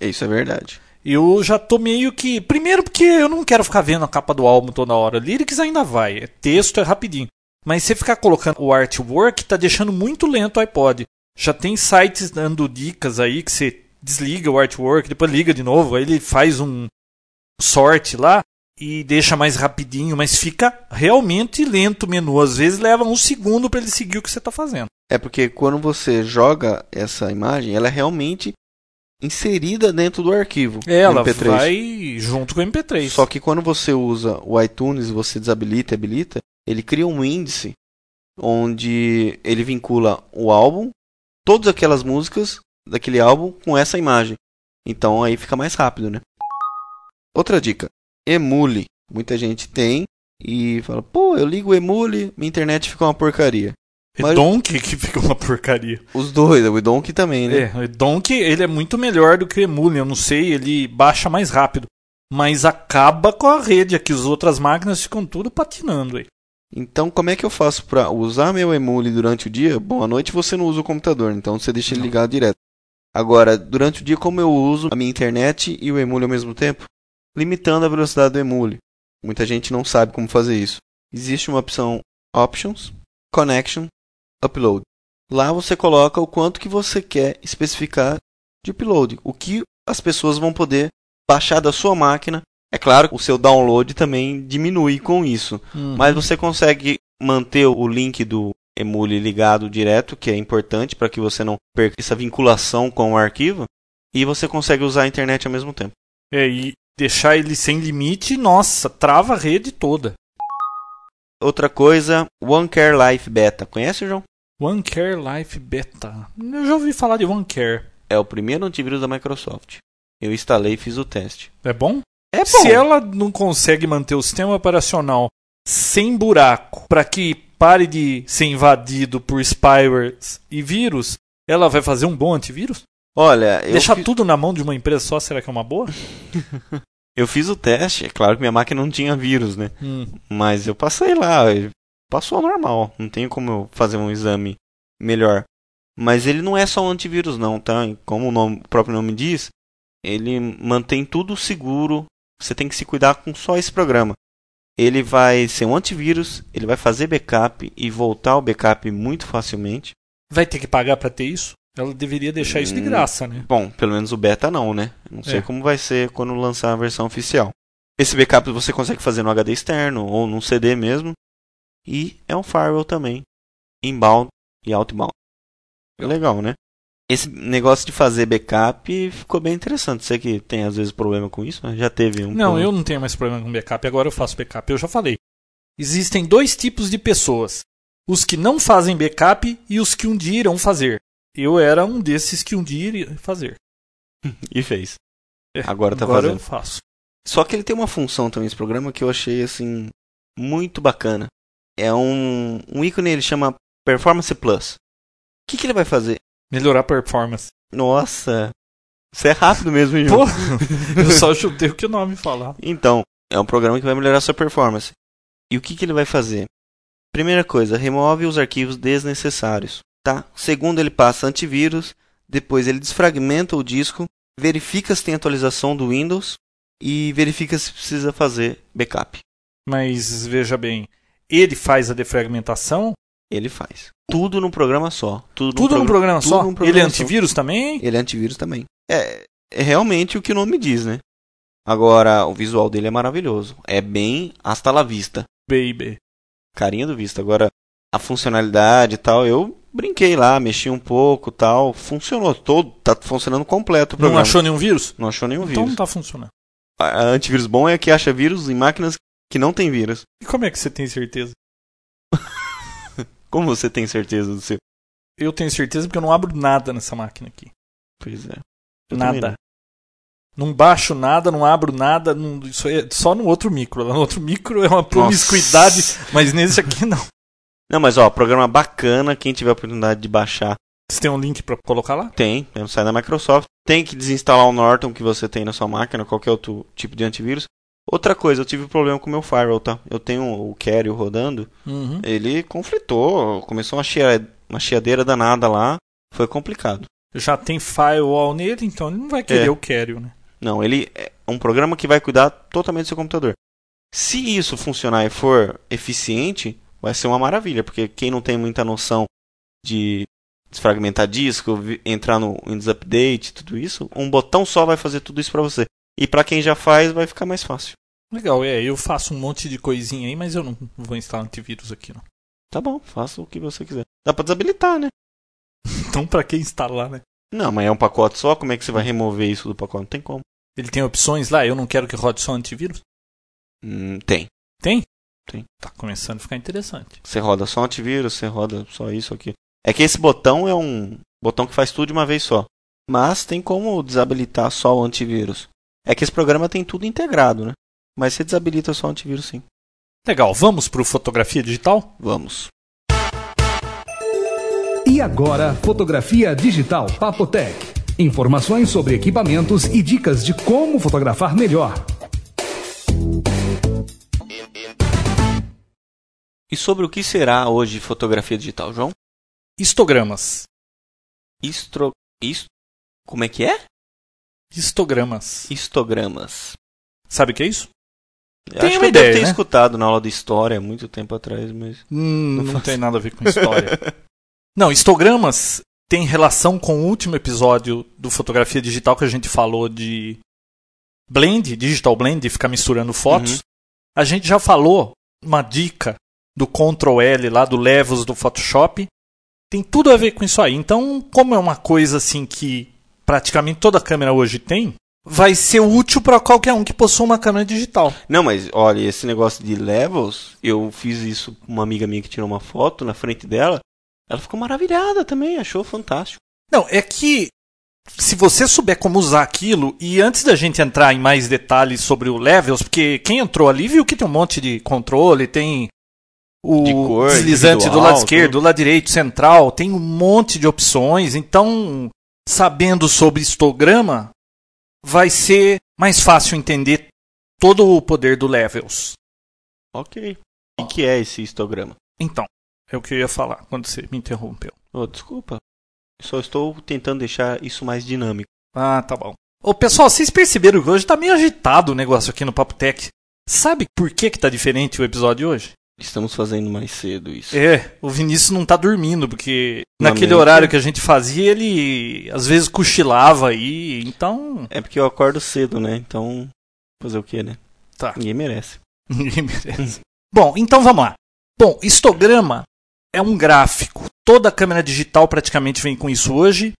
Isso é verdade. Eu já tô meio que. Primeiro, porque eu não quero ficar vendo a capa do álbum toda hora. Lyrics ainda vai, é texto, é rapidinho. Mas você ficar colocando o artwork tá deixando muito lento o iPod. Já tem sites dando dicas aí que você desliga o artwork, depois liga de novo, aí ele faz um sort lá e deixa mais rapidinho, mas fica realmente lento o menu. Às vezes leva um segundo para ele seguir o que você tá fazendo. É porque quando você joga essa imagem, ela é realmente inserida dentro do arquivo Ela MP3. vai junto com o MP3. Só que quando você usa o iTunes, você desabilita e habilita, ele cria um índice onde ele vincula o álbum, todas aquelas músicas daquele álbum com essa imagem. Então aí fica mais rápido, né? Outra dica: emule. Muita gente tem e fala: "Pô, eu ligo o emule, minha internet fica uma porcaria". É Mas- Donkey que fica uma porcaria. Os dois, o Donkey também, né? É, o Donkey ele é muito melhor do que o Emule, eu não sei, ele baixa mais rápido. Mas acaba com a rede aqui, as outras máquinas ficam tudo patinando aí. Então, como é que eu faço para usar meu emule durante o dia? Bom, à noite você não usa o computador, então você deixa ele ligado direto. Agora, durante o dia, como eu uso a minha internet e o emule ao mesmo tempo? Limitando a velocidade do emule. Muita gente não sabe como fazer isso. Existe uma opção Options, Connection, Upload. Lá você coloca o quanto que você quer especificar de upload, o que as pessoas vão poder baixar da sua máquina. É claro, o seu download também diminui com isso. Mas você consegue manter o link do emule ligado direto, que é importante para que você não perca essa vinculação com o arquivo, e você consegue usar a internet ao mesmo tempo. É, e deixar ele sem limite, nossa, trava a rede toda. Outra coisa, OneCare Life Beta. Conhece, João? OneCare Life Beta. Eu já ouvi falar de OneCare. É o primeiro antivírus da Microsoft. Eu instalei e fiz o teste. É bom? É Se ela não consegue manter o sistema operacional sem buraco para que pare de ser invadido por spywares e vírus, ela vai fazer um bom antivírus? Olha, Deixar fi- tudo na mão de uma empresa só, será que é uma boa? eu fiz o teste. É claro que minha máquina não tinha vírus, né? Hum. Mas eu passei lá, passou normal. Não tem como eu fazer um exame melhor. Mas ele não é só um antivírus não, tá? Como o, nome- o próprio nome diz, ele mantém tudo seguro. Você tem que se cuidar com só esse programa. Ele vai ser um antivírus, ele vai fazer backup e voltar o backup muito facilmente. Vai ter que pagar para ter isso? Ela deveria deixar isso de Hum. graça, né? Bom, pelo menos o beta não, né? Não sei É. como vai ser quando lançar a versão oficial. Esse backup você consegue fazer no HD externo ou num CD mesmo. E é um firewall também, inbound e outbound. Legal, né? Esse negócio de fazer backup ficou bem interessante. Você que tem às vezes problema com isso, né? já teve um. Não, problema. eu não tenho mais problema com backup, agora eu faço backup. Eu já falei. Existem dois tipos de pessoas: os que não fazem backup e os que um dia irão fazer. Eu era um desses que um dia iria fazer. E fez. É, Agora tá agora fazendo. eu faço. Só que ele tem uma função também, esse programa, que eu achei assim muito bacana. É um, um ícone, ele chama Performance Plus. O que, que ele vai fazer? Melhorar a performance. Nossa, Você é rápido mesmo? Pô, eu só chutei o que o nome falar. Então, é um programa que vai melhorar sua performance. E o que, que ele vai fazer? Primeira coisa, remove os arquivos desnecessários, tá? Segundo, ele passa antivírus, depois ele desfragmenta o disco, verifica se tem atualização do Windows e verifica se precisa fazer backup. Mas veja bem, ele faz a defragmentação, Ele faz. Tudo num programa só. Tudo, tudo num programa tudo só. num programa ele é só. antivírus também? Ele é antivírus também. É, é realmente o que o nome diz, né? Agora, o visual dele é maravilhoso. É bem hasta la vista. Baby. Carinha do vista. Agora, a funcionalidade e tal, eu brinquei lá, mexi um pouco tal. Funcionou todo, tá funcionando completo o Não programa. achou nenhum vírus? Não achou nenhum Então vírus. não tá funcionando. A a antivírus bom é que acha vírus em máquinas que não tem vírus. E como é que você tem certeza? Como você tem certeza do seu? Eu tenho certeza porque eu não abro nada nessa máquina aqui. Pois é. Eu Nada. Não baixo nada, não abro nada, não- isso é só no outro micro. No outro micro é uma promiscuidade, mas nesse aqui não. Não, mas ó, programa bacana, quem tiver a oportunidade de baixar, Você tem um link pra colocar lá? tem, é no site da Microsoft. Tem que desinstalar o Norton que você tem na sua máquina, qualquer outro tipo de antivírus. Outra coisa, eu tive problema com o meu firewall, tá? Eu tenho o Carrier rodando, Uhum. ele conflitou, começou uma, chia- uma chiadeira danada lá, foi complicado. Já tem firewall nele, então ele não vai querer É. o Carrier, né? Não, ele é um programa que vai cuidar totalmente do seu computador. Se isso funcionar e for eficiente, vai ser uma maravilha, porque quem não tem muita noção de desfragmentar disco, entrar no Windows Update, tudo isso, um botão só vai fazer tudo isso para você. E para quem já faz, vai ficar mais fácil. Legal, é. Eu faço um monte de coisinha aí, mas eu não vou instalar antivírus aqui, não. Tá bom, faça o que você quiser. Dá pra desabilitar, né? Então, pra que instalar, né? Não, mas é um pacote só, como é que você vai remover isso do pacote? Não tem como. Ele tem opções lá, eu não quero que rode só antivírus. Hum, tem. Tem? Tem. Tá começando a ficar interessante. Você roda só antivírus, você roda só isso aqui. É que esse botão é um botão que faz tudo de uma vez só. Mas tem como desabilitar só o antivírus. É que esse programa tem tudo integrado, né? Mas você desabilita só o antivírus sim. Legal, vamos pro fotografia digital? Vamos. E agora, fotografia digital Papotec. Informações sobre equipamentos e dicas de como fotografar melhor. E sobre o que será hoje fotografia digital, João? Histogramas. Istro... Ist... Como é que é? Histogramas. Histogramas. Sabe o que é isso? Eu Tem Acho uma que eu devo ideia, ter né? escutado na aula de história muito tempo atrás, mas. Hum, Não não, tem nada a ver com história. não, histogramas tem relação com o último episódio do fotografia digital que a gente falou de blend, digital blend, de ficar misturando fotos. Uhum. A gente já falou uma dica do Ctrl L lá do Levels do Photoshop. Tem tudo a ver com isso aí. Então, como é uma coisa assim que praticamente toda câmera hoje tem, vai ser útil para qualquer um que possua uma câmera digital. Não, mas olha, esse negócio de levels, eu fiz isso com uma amiga minha que tirou uma foto na frente dela. Ela ficou maravilhada também, achou fantástico. Não, é que se você souber como usar aquilo, e antes da gente entrar em mais detalhes sobre o Levels, porque quem entrou ali viu que tem um monte de controle, tem o De cor, deslizante do lado esquerdo, do lado direito, central, tem um monte de opções, então sabendo sobre histograma, vai ser mais fácil entender todo o poder do Levels. Ok. O que é esse histograma? Então, é o que eu ia falar quando você me interrompeu. Oh, desculpa. Só estou tentando deixar isso mais dinâmico. Ah, tá bom. Ô, pessoal, vocês perceberam que hoje tá meio agitado o negócio aqui no Papo Tech. Sabe por que que tá diferente o episódio hoje? Estamos fazendo mais cedo isso. É, o Vinícius não tá dormindo, porque Não, naquele nem horário que- a gente fazia, ele às vezes cochilava aí, então... É porque eu acordo cedo, né? Então, fazer o que, né? Tá. Ninguém merece. Ninguém merece. Bom, então vamos lá. Bom, histograma é um gráfico. Toda câmera digital praticamente vem com isso hoje.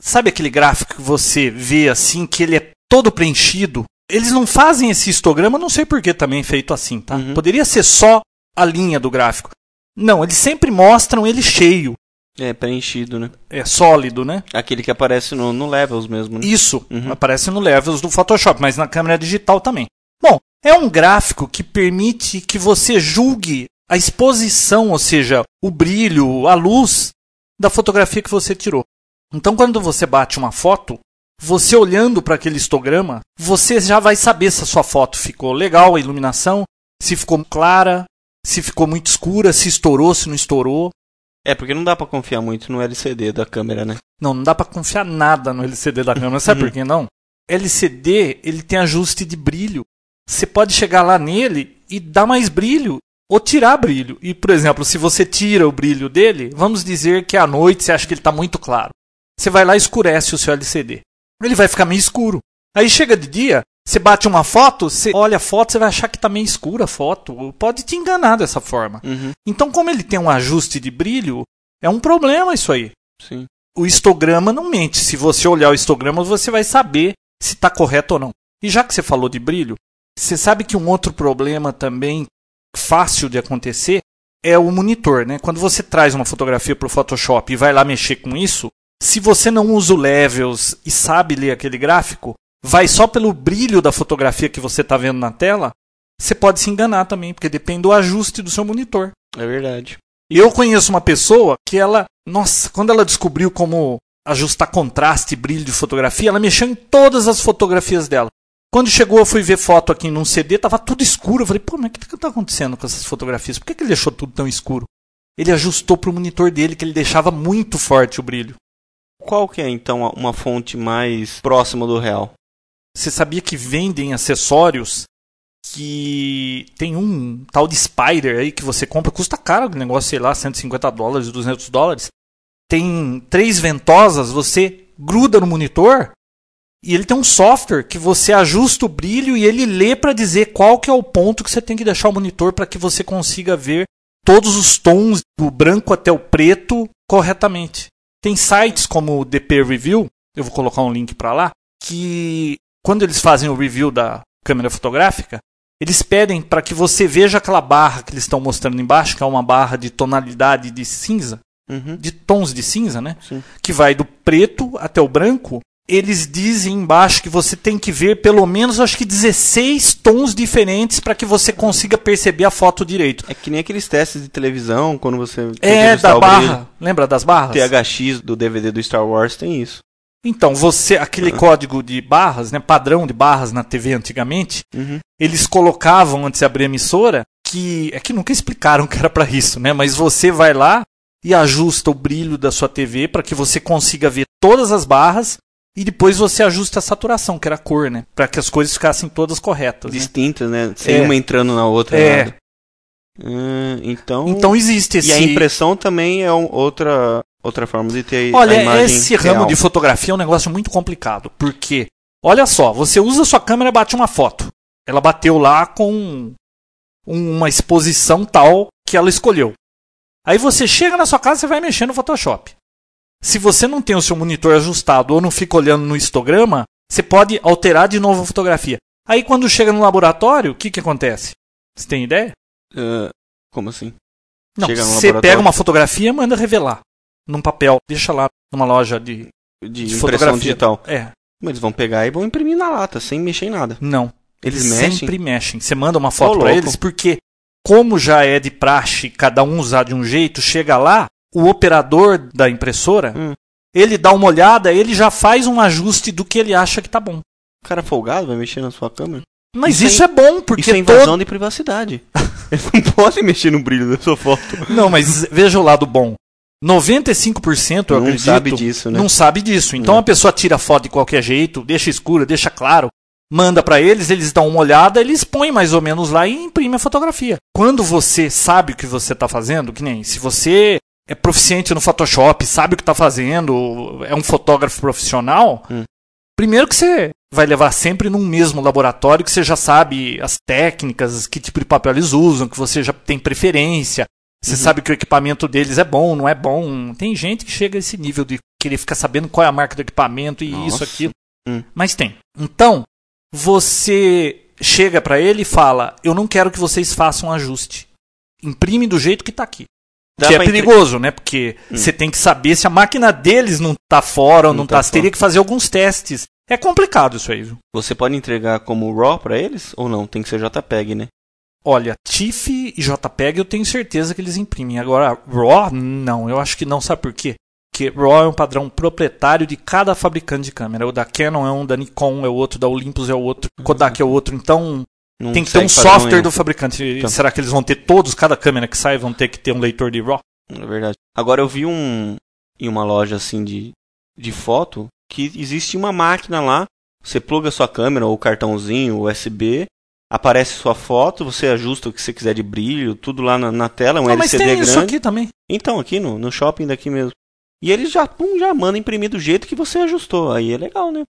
Sabe aquele gráfico que você vê assim, que ele é todo preenchido? Eles não fazem esse histograma, não sei por que também é feito assim, tá? Uhum. Poderia ser só a linha do gráfico. Não, eles sempre mostram ele cheio. É, preenchido, né? É sólido, né? Aquele que aparece no, no levels mesmo, né? Isso Uhum. aparece no Levels do Photoshop, mas na câmera digital também. Bom, é um gráfico que permite que você julgue a exposição, ou seja, o brilho, a luz da fotografia que você tirou. Então, quando você bate uma foto, você olhando para aquele histograma, você já vai saber se a sua foto ficou legal, a iluminação, se ficou clara, se ficou muito escura, se estourou, se não estourou. É, porque não dá pra confiar muito no LCD da câmera, né? Não, não dá pra confiar nada no LCD da câmera. Sabe por que não? LCD, ele tem ajuste de brilho. Você pode chegar lá nele e dar mais brilho ou tirar brilho. E, por exemplo, se você tira o brilho dele, vamos dizer que à noite você acha que ele está muito claro. Você vai lá e escurece o seu LCD. Ele vai ficar meio escuro. Aí chega de dia, você bate uma foto, você olha a foto, você vai achar que está meio escura a foto. Pode te enganar dessa forma. Uhum. Então, como ele tem um ajuste de brilho, é um problema isso aí. Sim. O histograma não mente. Se você olhar o histograma, você vai saber se está correto ou não. E já que você falou de brilho, você sabe que um outro problema também fácil de acontecer é o monitor, né? Quando você traz uma fotografia para o Photoshop e vai lá mexer com isso, se você não usa o levels e sabe ler aquele gráfico, vai só pelo brilho da fotografia que você está vendo na tela, você pode se enganar também, porque depende do ajuste do seu monitor. É verdade. Eu conheço uma pessoa que ela, nossa, quando ela descobriu como ajustar contraste e brilho de fotografia, ela mexeu em todas as fotografias dela. Quando chegou, eu fui ver foto aqui num CD, tava tudo escuro. Eu falei, pô, mas o que, que tá acontecendo com essas fotografias? Por que, que ele deixou tudo tão escuro? Ele ajustou pro monitor dele, que ele deixava muito forte o brilho. Qual que é, então, uma fonte mais próxima do real? Você sabia que vendem acessórios que tem um tal de Spider aí que você compra, custa caro o negócio, sei lá, 150 dólares, 200 dólares. Tem três ventosas, você gruda no monitor e ele tem um software que você ajusta o brilho e ele lê para dizer qual que é o ponto que você tem que deixar o monitor para que você consiga ver todos os tons do branco até o preto corretamente. Tem sites como o DP Review, eu vou colocar um link para lá, que quando eles fazem o review da câmera fotográfica, eles pedem para que você veja aquela barra que eles estão mostrando embaixo, que é uma barra de tonalidade de cinza, Uhum. de tons de cinza, né? Sim. Que vai do preto até o branco. Eles dizem embaixo que você tem que ver pelo menos acho que 16 tons diferentes para que você consiga perceber a foto direito. É que nem aqueles testes de televisão, quando você É da barra. brilho. Lembra das barras? THX do DVD do Star Wars tem isso. Então, você, aquele código de barras, né, padrão de barras na TV antigamente, Uhum. eles colocavam antes de abrir a emissora que é que nunca explicaram que era para isso, né? Mas você vai lá e ajusta o brilho da sua TV para que você consiga ver todas as barras e depois você ajusta a saturação, que era a cor, né? Para que as coisas ficassem todas corretas. né? Distintas, né? Sem É. uma entrando na outra. É. Hum, então. Então existe esse E a impressão também é um- outra, outra forma de ter Olha, a imagem esse ramo real. de fotografia é um negócio muito complicado, porque, olha só, você usa sua câmera e bate uma foto. Ela bateu lá com uma exposição tal que ela escolheu. Aí você chega na sua casa e vai mexer no Photoshop. Se você não tem o seu monitor ajustado ou não fica olhando no histograma, você pode alterar de novo a fotografia. Aí quando chega no laboratório, o que, que acontece? Você tem ideia? Ah, como assim? Não, você pega uma fotografia e manda revelar num papel, deixa lá numa loja de, De, de impressão digital. É, Mas eles vão pegar e vão imprimir na lata, sem mexer em nada. Não. Eles Eles, mexem? sempre mexem. Você manda uma foto louco. eles, porque, como já é de praxe cada um usar de um jeito, chega lá, o operador da impressora, Hum. ele dá uma olhada, ele já faz um ajuste do que ele acha que tá bom. O cara folgado vai mexer na sua câmera. Mas Isso isso, é- é bom, porque Isso é invasão de privacidade. Eles não podem mexer no brilho da sua foto. todo... Não, mas veja o lado bom. 95% eu Não acredito sabe disso, né? não sabe disso. Então Não. a pessoa tira a foto de qualquer jeito, deixa escura, deixa claro, manda pra eles, eles dão uma olhada, eles põem mais ou menos lá e imprimem a fotografia. Quando você sabe o que você tá fazendo, que nem se você é proficiente no Photoshop, sabe o que tá fazendo, é um fotógrafo profissional, Hum. primeiro que você vai levar sempre num mesmo laboratório que você já sabe as técnicas, que tipo de papel eles usam, que você já tem preferência. Você Uhum. sabe que o equipamento deles é bom, não é bom. Tem gente que chega a esse nível de querer ficar sabendo qual é a marca do equipamento e isso, Nossa. aquilo. Hum. Mas tem. Então, você chega pra ele e fala: Eu não quero que vocês façam um ajuste. Imprime do jeito que tá aqui. Dá que é perigoso, né? Porque Hum. você tem que saber se a máquina deles não tá fora ou não, Não tá. tá Você teria que fazer alguns testes. É complicado isso aí, viu? Você pode entregar como RAW pra eles? Ou não? Tem que ser JPEG, né? Olha, TIFF e JPEG eu tenho certeza que eles imprimem. Agora, RAW, não. Eu acho que não. Sabe por quê? Que porque RAW é um padrão proprietário de cada fabricante de câmera. O da Canon é um, da Nikon é o outro, da Olympus é o outro, Kodak é outro. Então Não tem que ter um software do fabricante. Então. Será que eles vão ter todos, cada câmera que sai, vão ter que ter um leitor de RAW? É verdade. Agora eu vi um em uma loja assim de, de foto que existe uma máquina lá, você pluga sua câmera ou cartãozinho USB, aparece sua foto, você ajusta o que você quiser de brilho, tudo lá na, na tela, um Não, mas LCD tem grande. isso aqui também. Então, aqui no, no shopping daqui mesmo. E ele já, pum, já manda imprimir do jeito que você ajustou. Aí é legal, né?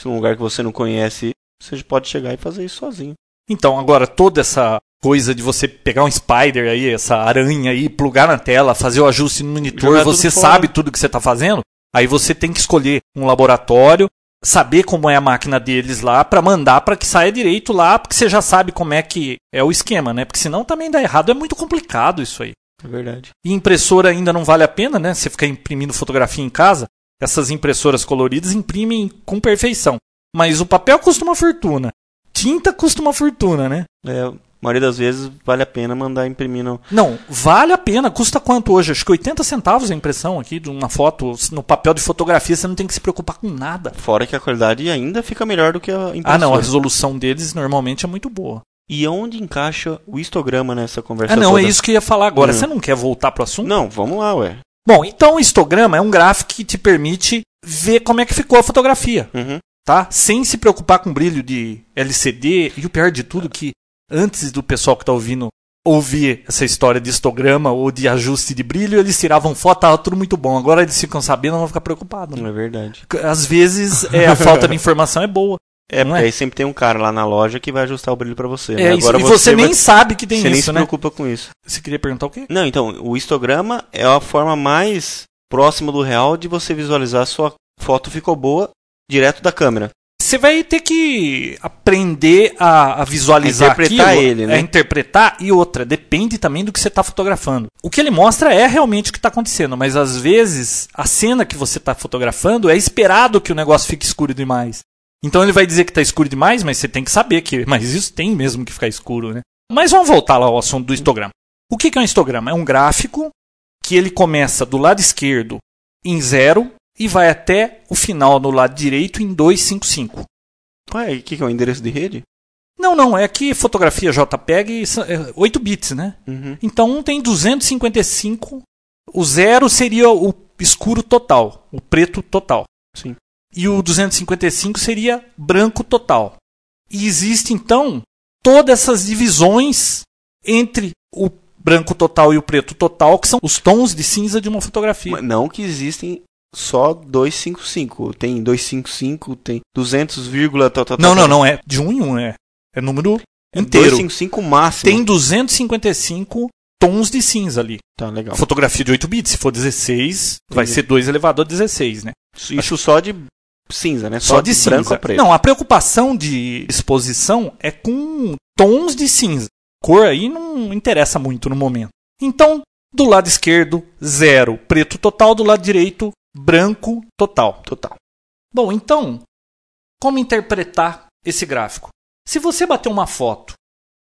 Se é um lugar que você não conhece, você pode chegar e fazer isso sozinho. Então, agora toda essa coisa de você pegar um spider aí, essa aranha aí, plugar na tela, fazer o ajuste no monitor, Jogar tudo você fora. sabe tudo que você está fazendo, aí você tem que escolher um laboratório, saber como é a máquina deles lá, para mandar para que saia direito lá, porque você já sabe como é que é o esquema, né? Porque senão também dá errado, é muito complicado isso aí. É verdade. E impressora ainda não vale a pena, né? Você ficar imprimindo fotografia em casa, essas impressoras coloridas imprimem com perfeição. Mas o papel custa uma fortuna. Tinta custa uma fortuna, né? É, maioria das vezes vale a pena mandar imprimir no. Não, vale a pena. Custa quanto hoje? Acho que 80 centavos a impressão aqui de uma foto. No papel de fotografia você não tem que se preocupar com nada. Fora que a qualidade ainda fica melhor do que a impressora. Ah, não, a resolução deles normalmente é muito boa. E onde encaixa o histograma nessa conversa Ah, não, toda? é isso que eu ia falar agora. Hum. Você não quer voltar pro assunto? Não, vamos lá, ué. Bom, então o histograma é um gráfico que te permite ver como é que ficou a fotografia. Uhum. tá? Sem se preocupar com brilho de LCD. E o pior de tudo que antes do pessoal que tá ouvindo ouvir essa história de histograma ou de ajuste de brilho, eles tiravam foto, tava tudo muito bom. Agora eles ficam sabendo, vão ficar preocupados. né? É verdade. Às vezes é, a falta de informação é boa. É, Não é? aí sempre tem um cara lá na loja que vai ajustar o brilho pra você. né? É, isso, Agora e você, nem vai- sabe que tem você nem isso, se né? preocupa com isso. Você queria perguntar o quê? Não, então, o histograma é a forma mais próxima do real de você visualizar se sua foto ficou boa direto da câmera. Você vai ter que aprender a, a visualizar interpretar aquilo, ele, né? a interpretar e outra, depende também do que você está fotografando. O que ele mostra é realmente o que está acontecendo, mas às vezes a cena que você está fotografando é esperado que o negócio fique escuro demais. Então ele vai dizer que está escuro demais, mas você tem que saber que, mas isso tem mesmo que ficar escuro, né? Mas vamos voltar lá ao assunto do histograma. O que é um histograma? É um gráfico que ele começa do lado esquerdo em zero e vai até o final no lado direito em 255. Ué, o que, que é o endereço de rede? Não, não, é que fotografia JPEG é 8 bits, né? Uhum. Então tem 255. O zero seria o escuro total, o preto total. Sim. E o 255 seria branco total. E existe então todas essas divisões entre o branco total e o preto total, que são os tons de cinza de uma fotografia. Mas Não que existem só 255. Tem 255, tem 200, vírgula, tal, tal, Não, tal, não, tal. não é de um em um, é, é número inteiro. 255 máximo. Tem 255 tons de cinza ali. Tá, legal. Fotografia de 8 bits, se for 16, vai Entendi. ser 2 elevado a 16, né? Isso só de cinza, né? Só, de branco cinza. Não, a preocupação de exposição é com tons de cinza. Cor aí não interessa muito no momento. Então, do lado esquerdo, zero, preto total, do lado direito, branco total. Total. Bom, então, como interpretar esse gráfico? Se você bater uma foto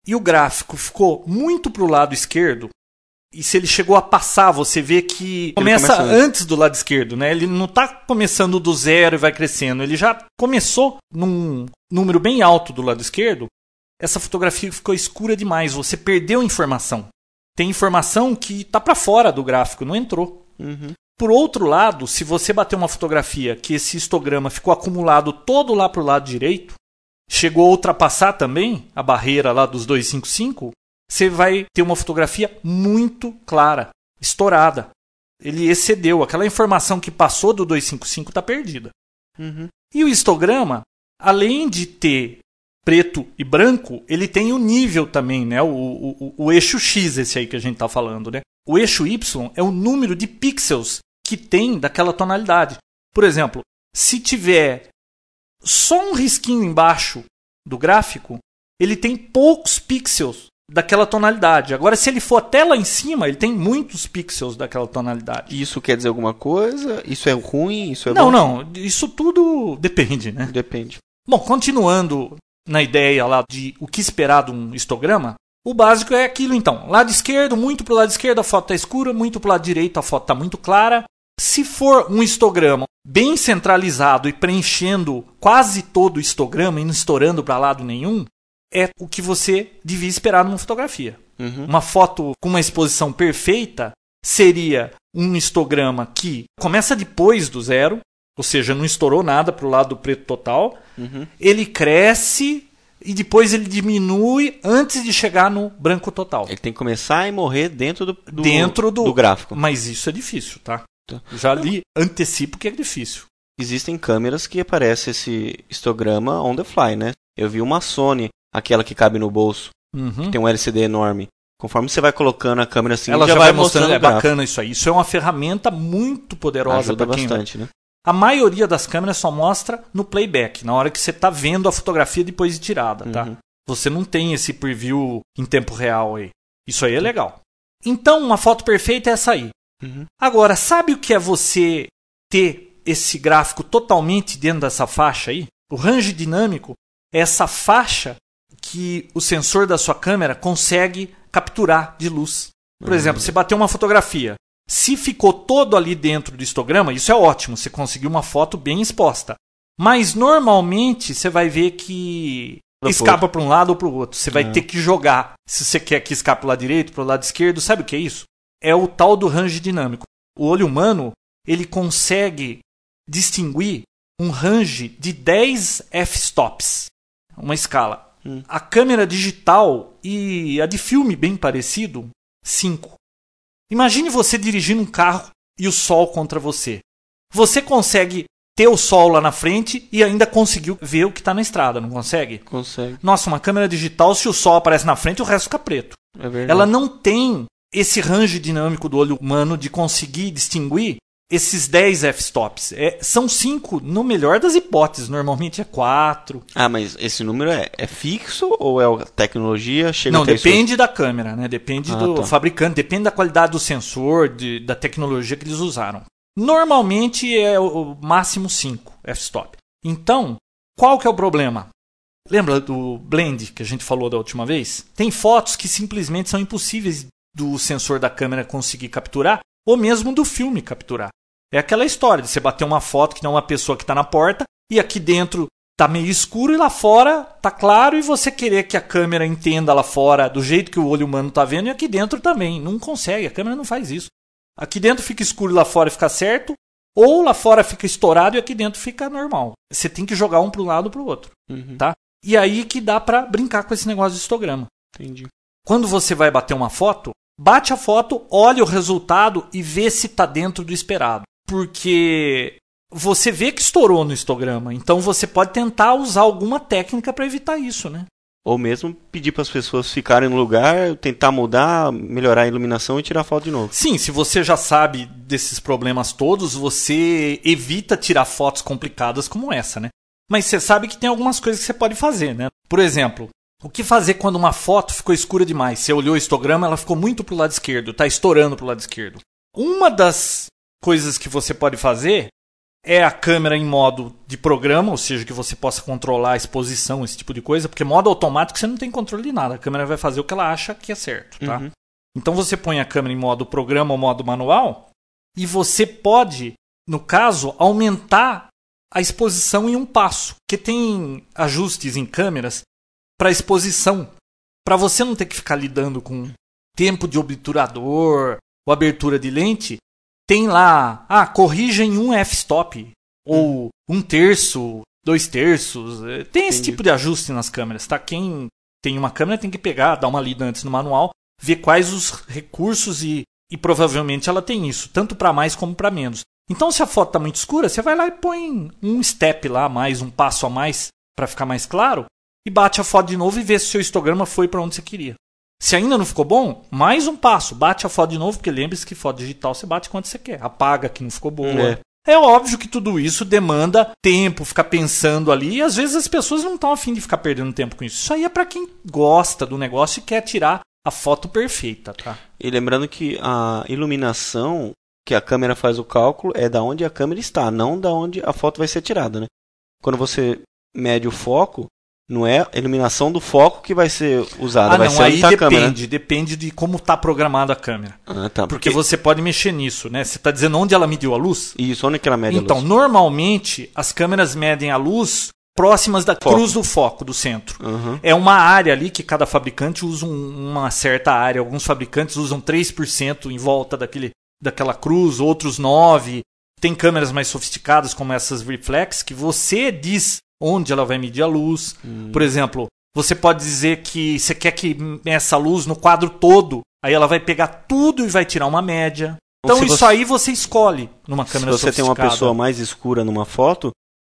e o gráfico ficou muito para o lado esquerdo, e se ele chegou a passar, você vê que começa começa antes. antes do lado esquerdo, né? Ele não está começando do zero e vai crescendo. Ele já começou num número bem alto do lado esquerdo. Essa fotografia ficou escura demais. Você perdeu informação. Tem informação que está para fora do gráfico, não entrou. Uhum. Por outro lado, se você bater uma fotografia que esse histograma ficou acumulado todo lá para o lado direito, chegou a ultrapassar também a barreira lá dos 255, você vai ter uma fotografia muito clara, estourada. Ele excedeu. Aquela informação que passou do 255 está perdida. Uhum. E o histograma, além de ter preto e branco, ele tem o nível também, né? O, o, o- o eixo X, esse aí que a gente está falando, né? O eixo Y é o número de pixels que tem daquela tonalidade. Por exemplo, se tiver só um risquinho embaixo do gráfico, ele tem poucos pixels daquela tonalidade. Agora, se ele for até lá em cima, ele tem muitos pixels daquela tonalidade. Isso quer dizer alguma coisa? Isso é ruim? Isso é Não, bom? não, isso tudo depende, né? Depende. Bom, continuando na ideia lá de o que esperar de um histograma, o básico é aquilo então. Lado esquerdo, muito pro lado esquerdo a foto está escura, muito pro lado direito a foto está muito clara. Se for um histograma bem centralizado e preenchendo quase todo o histograma e não estourando para lado nenhum, é o que você devia esperar numa fotografia. Uhum. Uma foto com uma exposição perfeita seria um histograma que começa depois do zero, ou seja, não estourou nada para o lado do preto total. Uhum. Ele cresce e depois ele diminui antes de chegar no branco total. Ele tem que começar e morrer dentro do, do, Dentro do- gráfico. Mas isso é difícil, tá? Tá. Já li, antecipo que é difícil. Existem câmeras que aparece esse histograma on the fly, né? Eu vi uma Sony, aquela que cabe no bolso, Uhum. tem um LCD enorme. Conforme você vai colocando a câmera assim, Ela já, já vai vai mostrando, é o gráfico. bacana isso aí. Isso é uma ferramenta muito poderosa para quem bastante, né? A maioria das câmeras só mostra no playback, na hora que você está vendo a fotografia depois de tirada, tá? Uhum. Você não tem esse preview em tempo real aí. Isso aí é legal. Então, uma foto perfeita é essa aí. Uhum. Agora, sabe o que é você ter esse gráfico totalmente dentro dessa faixa aí? O range dinâmico é essa faixa que o sensor da sua câmera consegue capturar de luz. Por Uhum. exemplo, você bateu uma fotografia. Se ficou todo ali dentro do histograma, isso é ótimo, você conseguiu uma foto bem exposta. Mas normalmente você vai ver que escapa para um lado ou para o outro. Você vai Ah. ter que jogar. Se você quer que escape para o lado direito, para o lado esquerdo, sabe o que é isso? É o tal do range dinâmico. O olho humano, ele consegue distinguir um range de 10 f-stops, uma escala. Hum. A câmera digital e a de filme bem parecido, 5. Imagine você dirigindo um carro e o sol contra você. Você consegue ter o sol lá na frente e ainda conseguiu ver o que está na estrada, não consegue? Consegue. Nossa, uma câmera digital, se o sol aparece na frente, o resto fica preto. É verdade. Ela não tem esse range dinâmico do olho humano de conseguir distinguir esses 10 f-stops. É, são 5 no melhor das hipóteses, normalmente é 4. Ah, mas esse número é, é fixo ou é a tecnologia? Chega Não, até isso? depende da câmera, né? Depende Ah, do tá. fabricante, depende da qualidade do sensor, de- da tecnologia que eles usaram. Normalmente é o o máximo 5 f-stop. Então, qual que é o problema? Lembra do blend que a gente falou da última vez? Tem fotos que simplesmente são impossíveis do sensor da câmera conseguir capturar, ou mesmo do filme capturar. É aquela história de você bater uma foto que tem uma pessoa que está na porta e aqui dentro tá meio escuro e lá fora tá claro e você querer que a câmera entenda lá fora do jeito que o olho humano tá vendo e aqui dentro também. Não consegue, a câmera não faz isso. Aqui dentro fica escuro e lá fora fica certo, ou lá fora fica estourado e aqui dentro fica normal. Você tem que jogar um para um lado ou para o outro, Uhum, tá? E aí que dá para brincar com esse negócio de histograma. entendi. Quando você vai bater uma foto, bate a foto, olha o resultado e vê se está dentro do esperado. Porque você vê que estourou no histograma, então você pode tentar usar alguma técnica para evitar isso, né? Ou mesmo pedir para as pessoas ficarem no lugar, tentar mudar, melhorar a iluminação e tirar foto de novo. Sim, se você já sabe desses problemas todos, você evita tirar fotos complicadas como essa, né? Mas você sabe que tem algumas coisas que você pode fazer, né? Por exemplo, o que fazer quando uma foto ficou escura demais? Você olhou o histograma, ela ficou muito pro lado esquerdo, tá estourando pro lado esquerdo. Uma das coisas que você pode fazer é a câmera em modo de programa, ou seja, que você possa controlar a exposição, esse tipo de coisa, porque modo automático você não tem controle de nada. A câmera vai fazer o que ela acha que é certo, tá? Uhum. Então você põe a câmera em modo programa ou modo manual e você pode, no caso, aumentar a exposição em um passo, que tem ajustes em câmeras para exposição, para você não ter que ficar lidando com tempo de obturador ou abertura de lente. Tem lá, ah, corrija em um f-stop ou um terço, dois terços. eh, Tem esse Entendi. tipo de ajuste nas câmeras, tá? Quem tem uma câmera tem que pegar, dar uma lida antes no manual, ver quais os recursos e, e provavelmente ela tem isso, tanto para mais como para menos. Então, se a foto está muito escura, você vai lá e põe um step lá a mais, um passo a mais para ficar mais claro e bate a foto de novo e vê se o seu histograma foi para onde você queria. Se ainda não ficou bom, mais um passo, bate a foto de novo, porque lembre-se que foto digital você bate quanto você quer, apaga que não ficou boa. É. É óbvio que tudo isso demanda tempo, ficar pensando ali, e às vezes as pessoas não estão afim de ficar perdendo tempo com isso. Isso aí é para quem gosta do negócio e quer tirar a foto perfeita, tá? E lembrando que a iluminação que a câmera faz o cálculo é da onde a câmera está, não da onde a foto vai ser tirada, né? Quando você mede o foco, Não é a iluminação do foco que vai ser usada, Ah, vai não, ser aí tá a câmera. depende, depende de como está programada a câmera. Ah, tá. Porque você pode mexer nisso, né? Você está dizendo onde ela mediu a luz? Isso, onde que ela mede a Então, luz? normalmente, as câmeras medem a luz próximas da Foco. cruz do foco, do centro. Aham. É uma área ali que cada fabricante usa um- uma certa área. Alguns fabricantes usam 3% em volta daquele, daquela cruz, outros 9%. Tem câmeras mais sofisticadas, como essas reflex, que você diz onde ela vai medir a luz. Hum. Por exemplo, você pode dizer que você quer que meça a luz no quadro todo. Aí ela vai pegar tudo e vai tirar uma média. Então, se isso você- aí você escolhe numa Se câmera você tem uma pessoa mais escura numa foto,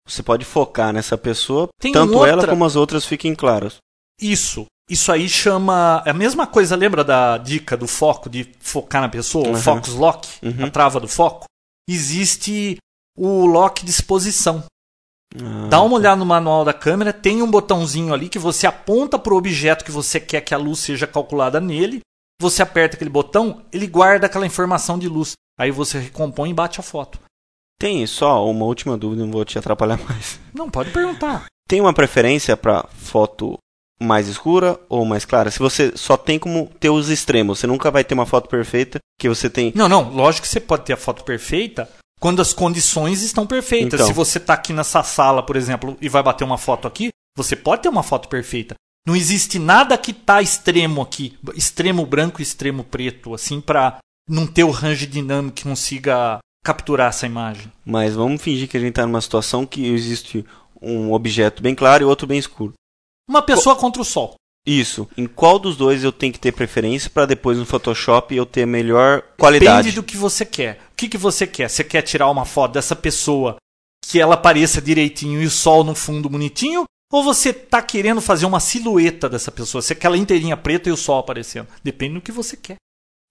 você pode focar nessa pessoa, Tem tanto outra- ela como as outras fiquem claras. Isso. Isso aí chama. É a mesma coisa, lembra da dica do foco, de focar na pessoa, Uhum. o focus lock, Uhum. a trava do foco? Existe o lock de exposição. Ah, Dá uma olhada no manual da câmera, tem um botãozinho ali que você aponta para o objeto que você quer que a luz seja calculada nele. Você aperta aquele botão, ele guarda aquela informação de luz. Aí você recompõe e bate a foto. Tem só uma última dúvida, não vou te atrapalhar mais. Não, pode perguntar. Tem uma preferência para foto mais escura ou mais clara? Se você só tem como ter os extremos, você nunca vai ter uma foto perfeita que você tem. Não, não, lógico que você pode ter a foto perfeita quando as condições estão perfeitas. Então. Se você está aqui nessa sala, por exemplo, e vai bater uma foto aqui, você pode ter uma foto perfeita. Não existe nada que tá extremo aqui, extremo branco e extremo preto, assim, para não ter o range dinâmico que consiga capturar essa imagem. Mas vamos fingir que a gente está numa situação que existe um objeto bem claro e outro bem escuro. Uma pessoa contra o sol. Isso. Em qual dos dois eu tenho que ter preferência para depois no Photoshop eu ter a melhor qualidade? Depende do que você quer. O que, que você quer? Você quer tirar uma foto dessa pessoa que ela pareça direitinho e o sol no fundo bonitinho? Ou você tá querendo fazer uma silhueta dessa pessoa? Você quer ela inteirinha preta e o sol aparecendo? Depende do que você quer.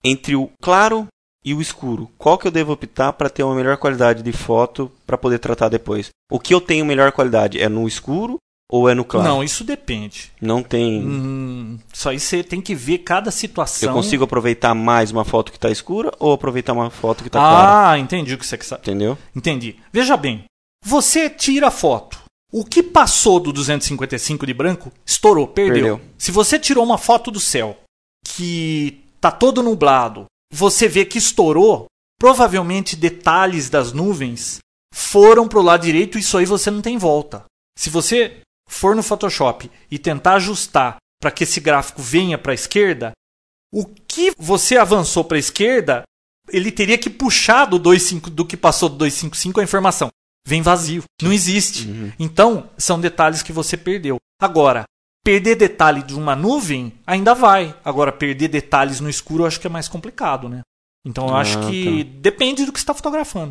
Entre o claro e o escuro, qual que eu devo optar para ter uma melhor qualidade de foto para poder tratar depois? O que eu tenho melhor qualidade é no escuro ou é no claro? Não, isso depende. Não tem. Hum, isso aí você tem que ver cada situação. Eu consigo aproveitar mais uma foto que está escura ou aproveitar uma foto que está clara? Ah, entendi o que você quer saber. Entendeu? Entendi. Veja bem, você tira a foto. O que passou do 255 de branco estourou, perdeu. Perdeu. Se você tirou uma foto do céu que tá todo nublado, você vê que estourou, provavelmente detalhes das nuvens foram pro lado direito, isso aí você não tem volta. Se você for no Photoshop e tentar ajustar para que esse gráfico venha para a esquerda, o que você avançou para a esquerda, ele teria que puxar do 25 do que passou do 255 a informação. Vem vazio, não existe. Uhum. Então, são detalhes que você perdeu. Agora, perder detalhe de uma nuvem ainda vai. Agora, perder detalhes no escuro eu acho que é mais complicado, né? Então, eu Ah, acho que depende do que você está fotografando.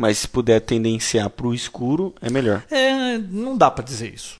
Mas se puder tendenciar para o escuro, é melhor. É, não dá pra dizer isso.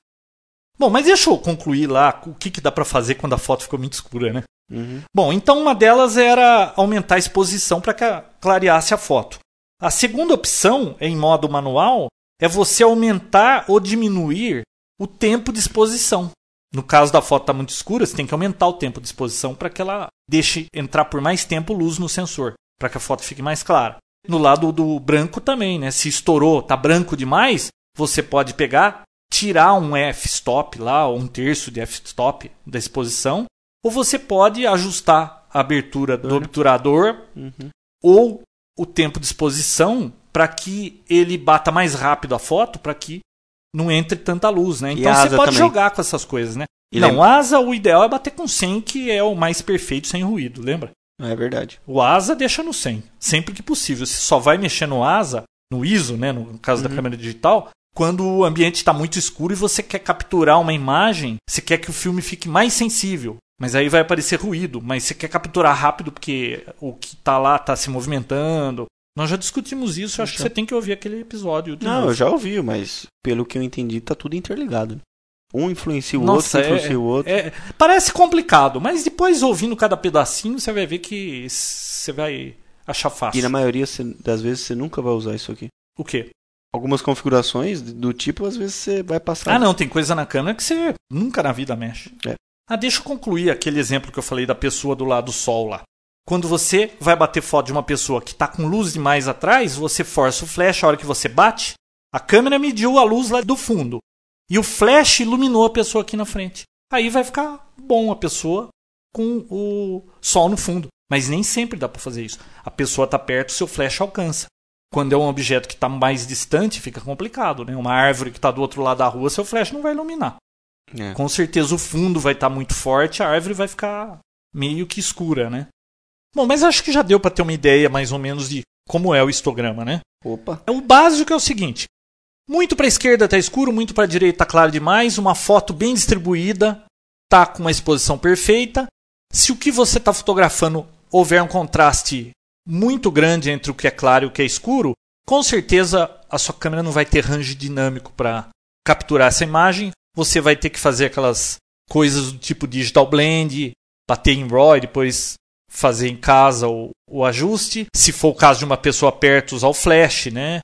Bom, mas deixa eu concluir lá o que, que dá pra fazer quando a foto ficou muito escura, né? Uhum. Bom, então uma delas era aumentar a exposição para que clareasse a foto. A segunda opção, em modo manual, é você aumentar ou diminuir o tempo de exposição. No caso da foto estar muito escura, você tem que aumentar o tempo de exposição para que ela deixe entrar por mais tempo luz no sensor, para que a foto fique mais clara. No lado do branco também, né? Se estourou, tá branco demais, você pode pegar, tirar um f-stop lá, ou um terço de f-stop da exposição, ou você pode ajustar a abertura do obturador Uhum. ou o tempo de exposição para que ele bata mais rápido a foto, para que não entre tanta luz, né? Então você pode também. jogar com essas coisas, né? E não, lembra- asa, o ideal é bater com 100, que é o mais perfeito sem ruído, lembra? É verdade. O asa deixa no 100, sempre que possível. Você só vai mexer no asa, no ISO, né, no caso da Uhum. câmera digital, quando o ambiente está muito escuro e você quer capturar uma imagem, você quer que o filme fique mais sensível. Mas aí vai aparecer ruído, mas você quer capturar rápido porque o que está lá está se movimentando. Nós já discutimos isso, eu acho que você tem que ouvir aquele episódio. Não, novo. eu já ouvi, mas pelo que eu entendi, tá tudo interligado. Um influencia o Nossa, outro, é- influencia o outro. É, parece complicado, mas depois ouvindo cada pedacinho, você vai ver que você vai achar fácil. E na maioria das vezes você nunca vai usar isso aqui. O quê? Algumas configurações do tipo, às vezes você vai passar. Ah, não, tem coisa na câmera que você nunca na vida mexe. É. Ah, deixa eu concluir aquele exemplo que eu falei da pessoa do lado do sol lá. Quando você vai bater foto de uma pessoa que está com luz demais atrás, você força o flash, a hora que você bate, a câmera mediu a luz lá do fundo. E o flash iluminou a pessoa aqui na frente. Aí vai ficar bom a pessoa com o sol no fundo. Mas nem sempre dá para fazer isso. A pessoa está perto, seu flash alcança. Quando é um objeto que está mais distante, fica complicado. Né? Uma árvore que está do outro lado da rua, seu flash não vai iluminar. É. Com certeza o fundo vai estar tá muito forte, a árvore vai ficar meio que escura, né? Bom, mas acho que já deu para ter uma ideia mais ou menos de como é o histograma, né? Opa. O básico é o seguinte: muito para a esquerda está escuro, muito para a direita está claro demais, uma foto bem distribuída, tá com uma exposição perfeita. Se o que você está fotografando houver um contraste muito grande entre o que é claro e o que é escuro, com certeza a sua câmera não vai ter range dinâmico para capturar essa imagem. Você vai ter que fazer aquelas coisas do tipo digital blend, bater em RAW e depois fazer em casa o, o ajuste. Se for o caso de uma pessoa perto, usar o flash, né?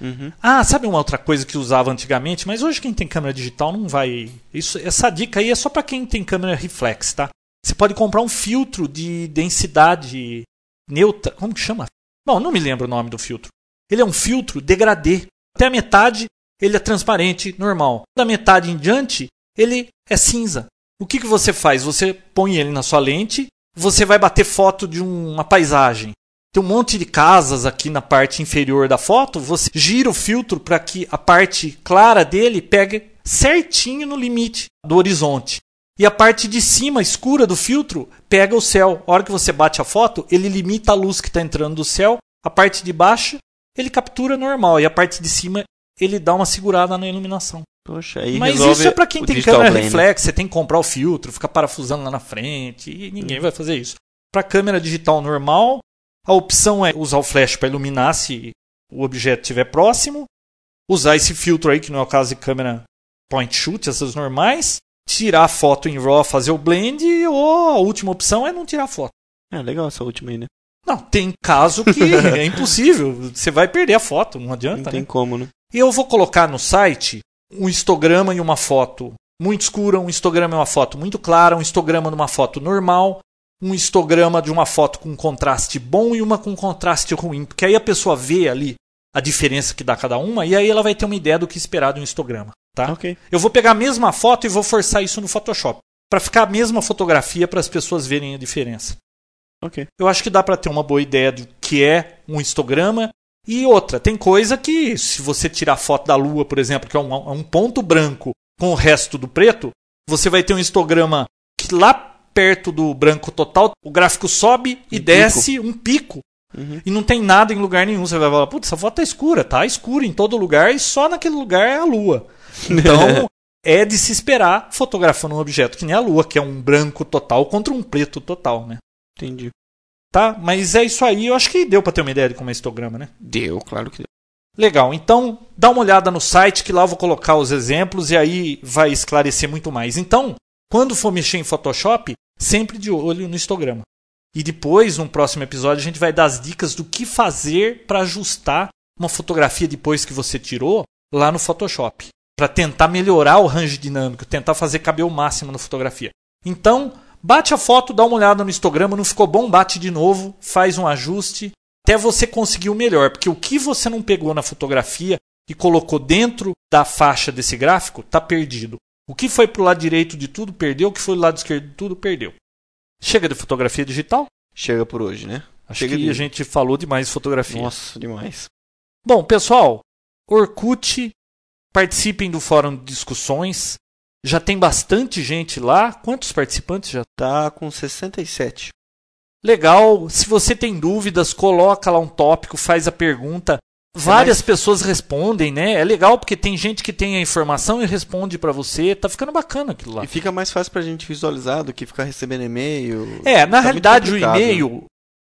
Uhum. Ah, sabe uma outra coisa que usava antigamente, mas hoje quem tem câmera digital não vai. Isso, essa dica aí é só para quem tem câmera reflex, tá? Você pode comprar um filtro de densidade neutra. Como que chama? Bom, não me lembro o nome do filtro. Ele é um filtro degradê. Até a metade ele é transparente, normal. Da metade em diante, ele é cinza. O que, que você faz? Você põe ele na sua lente, você vai bater foto de uma paisagem. Tem um monte de casas aqui na parte inferior da foto, você gira o filtro para que a parte clara dele pegue certinho no limite do horizonte. E a parte de cima, escura do filtro, pega o céu. A hora que você bate a foto, ele limita a luz que está entrando do céu. A parte de baixo, ele captura normal. E a parte de cima, ele dá uma segurada na iluminação. Poxa, aí Mas isso é para quem tem câmera blend. reflex, você tem que comprar o filtro, ficar parafusando lá na frente, e ninguém hum. vai fazer isso. Para câmera digital normal, a opção é usar o flash para iluminar se o objeto estiver próximo, usar esse filtro aí, que não é o caso de câmera point shoot, essas normais, tirar a foto em RAW, fazer o blend, ou a última opção é não tirar foto. É legal essa última aí, né? Não, tem caso que é impossível. Você vai perder a foto, não adianta. Não tem né? como, né? E eu vou colocar no site um histograma e uma foto muito escura, um histograma e uma foto muito clara, um histograma de uma foto normal, um histograma de uma foto com contraste bom e uma com contraste ruim. Porque aí a pessoa vê ali a diferença que dá cada uma e aí ela vai ter uma ideia do que esperar de um histograma. Tá? Okay. Eu vou pegar a mesma foto e vou forçar isso no Photoshop. Para ficar a mesma fotografia para as pessoas verem a diferença. Okay. Eu acho que dá para ter uma boa ideia do que é um histograma. E outra, tem coisa que, se você tirar foto da lua, por exemplo, que é um, é um ponto branco com o resto do preto, você vai ter um histograma que lá perto do branco total, o gráfico sobe e um desce pico. um pico. Uhum. E não tem nada em lugar nenhum. Você vai falar, putz, essa foto tá escura. Tá escura em todo lugar e só naquele lugar é a lua. Então, é de se esperar fotografando um objeto que nem a Lua, que é um branco total contra um preto total, né? Entendi. Tá? Mas é isso aí. Eu acho que deu para ter uma ideia de como é histograma, né? Deu, claro que deu. Legal. Então, dá uma olhada no site que lá eu vou colocar os exemplos e aí vai esclarecer muito mais. Então, quando for mexer em Photoshop, sempre de olho no histograma. E depois, num próximo episódio, a gente vai dar as dicas do que fazer para ajustar uma fotografia depois que você tirou lá no Photoshop para tentar melhorar o range dinâmico, tentar fazer caber o máximo na fotografia. Então, bate a foto, dá uma olhada no histograma, não ficou bom, bate de novo, faz um ajuste, até você conseguir o melhor, porque o que você não pegou na fotografia e colocou dentro da faixa desse gráfico está perdido. O que foi para o lado direito de tudo perdeu, o que foi do lado esquerdo de tudo perdeu. Chega de fotografia digital? Chega por hoje, né? Acho Chega que de... a gente falou demais de fotografia. Nossa, demais. Bom, pessoal, Orkut Participem do fórum de discussões. Já tem bastante gente lá. Quantos participantes já? Tá com 67. Legal. Se você tem dúvidas, coloca lá um tópico, faz a pergunta. Várias mais... pessoas respondem, né? É legal porque tem gente que tem a informação e responde para você. Tá ficando bacana aquilo lá. E fica mais fácil pra gente visualizar do que ficar recebendo e-mail. É, na tá realidade o e-mail,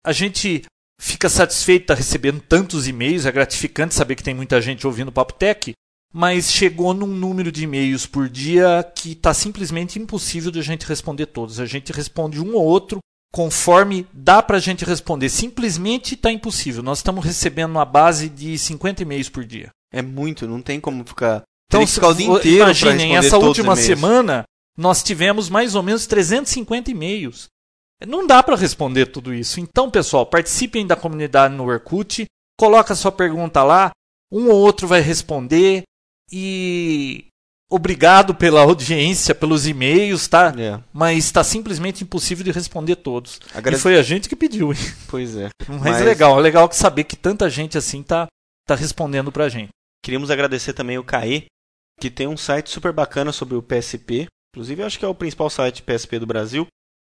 a gente fica satisfeito recebendo tantos e-mails. É gratificante saber que tem muita gente ouvindo o Papo Tech mas chegou num número de e-mails por dia que está simplesmente impossível de a gente responder todos. A gente responde um ou outro conforme dá para a gente responder. Simplesmente está impossível. Nós estamos recebendo uma base de 50 e-mails por dia. É muito, não tem como ficar. Então, ficar o dia inteiro imaginem, essa última semana nós tivemos mais ou menos 350 e-mails. Não dá para responder tudo isso. Então, pessoal, participem da comunidade no Orkut, coloca sua pergunta lá, um ou outro vai responder. E Obrigado pela audiência, pelos e-mails, tá? É. Mas está simplesmente impossível de responder todos. Agrade- E foi a gente que pediu, hein? Pois é. Mas, Mas- é legal, é legal saber que tanta gente assim tá, tá respondendo pra gente. Queríamos agradecer também o Caê, que tem um site super bacana sobre o PSP. Inclusive, eu acho que é o principal site PSP do Brasil.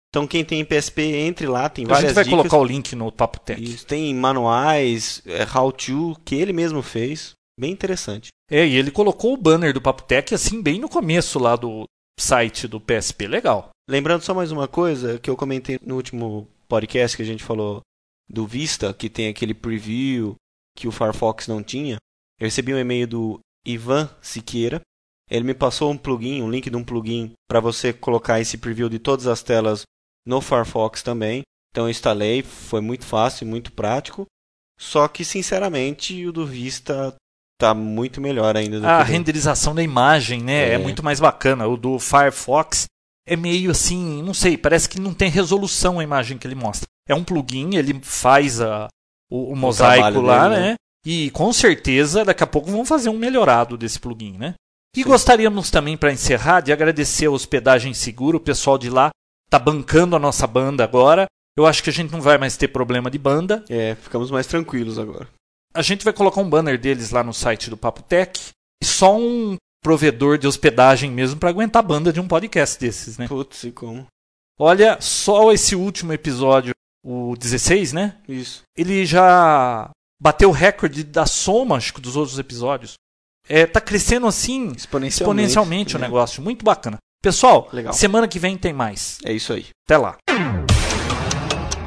Então, quem tem PSP, entre lá, tem A várias gente vai dicas. colocar o link no Papo Tech. Isso, tem manuais, é, how-to, que ele mesmo fez. Bem interessante. É, e ele colocou o banner do Papo Tech assim bem no começo lá do site do PSP. Legal. Lembrando só mais uma coisa que eu comentei no último podcast que a gente falou do Vista, que tem aquele preview que o Firefox não tinha. Eu recebi um e-mail do Ivan Siqueira. Ele me passou um plugin, um link de um plugin para você colocar esse preview de todas as telas no Firefox também. Então eu instalei, foi muito fácil, muito prático. Só que sinceramente o do Vista tá muito melhor ainda do A que renderização da imagem, né, é. É. muito mais bacana. O do Firefox é meio assim, não sei, parece que não tem resolução a imagem que ele mostra. É um plugin, ele faz a, o, o mosaico lá, dele, né? né? E com certeza daqui a pouco vão fazer um melhorado desse plugin, né? E gostaríamos também, para encerrar, de agradecer a Hospedagem Seguro, o pessoal de lá tá bancando a nossa banda agora. Eu acho que a gente não vai mais ter problema de banda. É, ficamos mais tranquilos agora. A gente vai colocar um banner deles lá no site do Papo Tech. E só um provedor de hospedagem mesmo para aguentar a banda de um podcast desses, né? Putz, e como? Olha, só esse último episódio, o 16, né? Isso. Ele já bateu o recorde da soma, acho que, dos outros episódios. É, tá crescendo assim Exponencialmente. exponencialmente o né? negócio. Muito bacana. Pessoal, Legal. semana que vem tem mais. É isso aí. Até lá.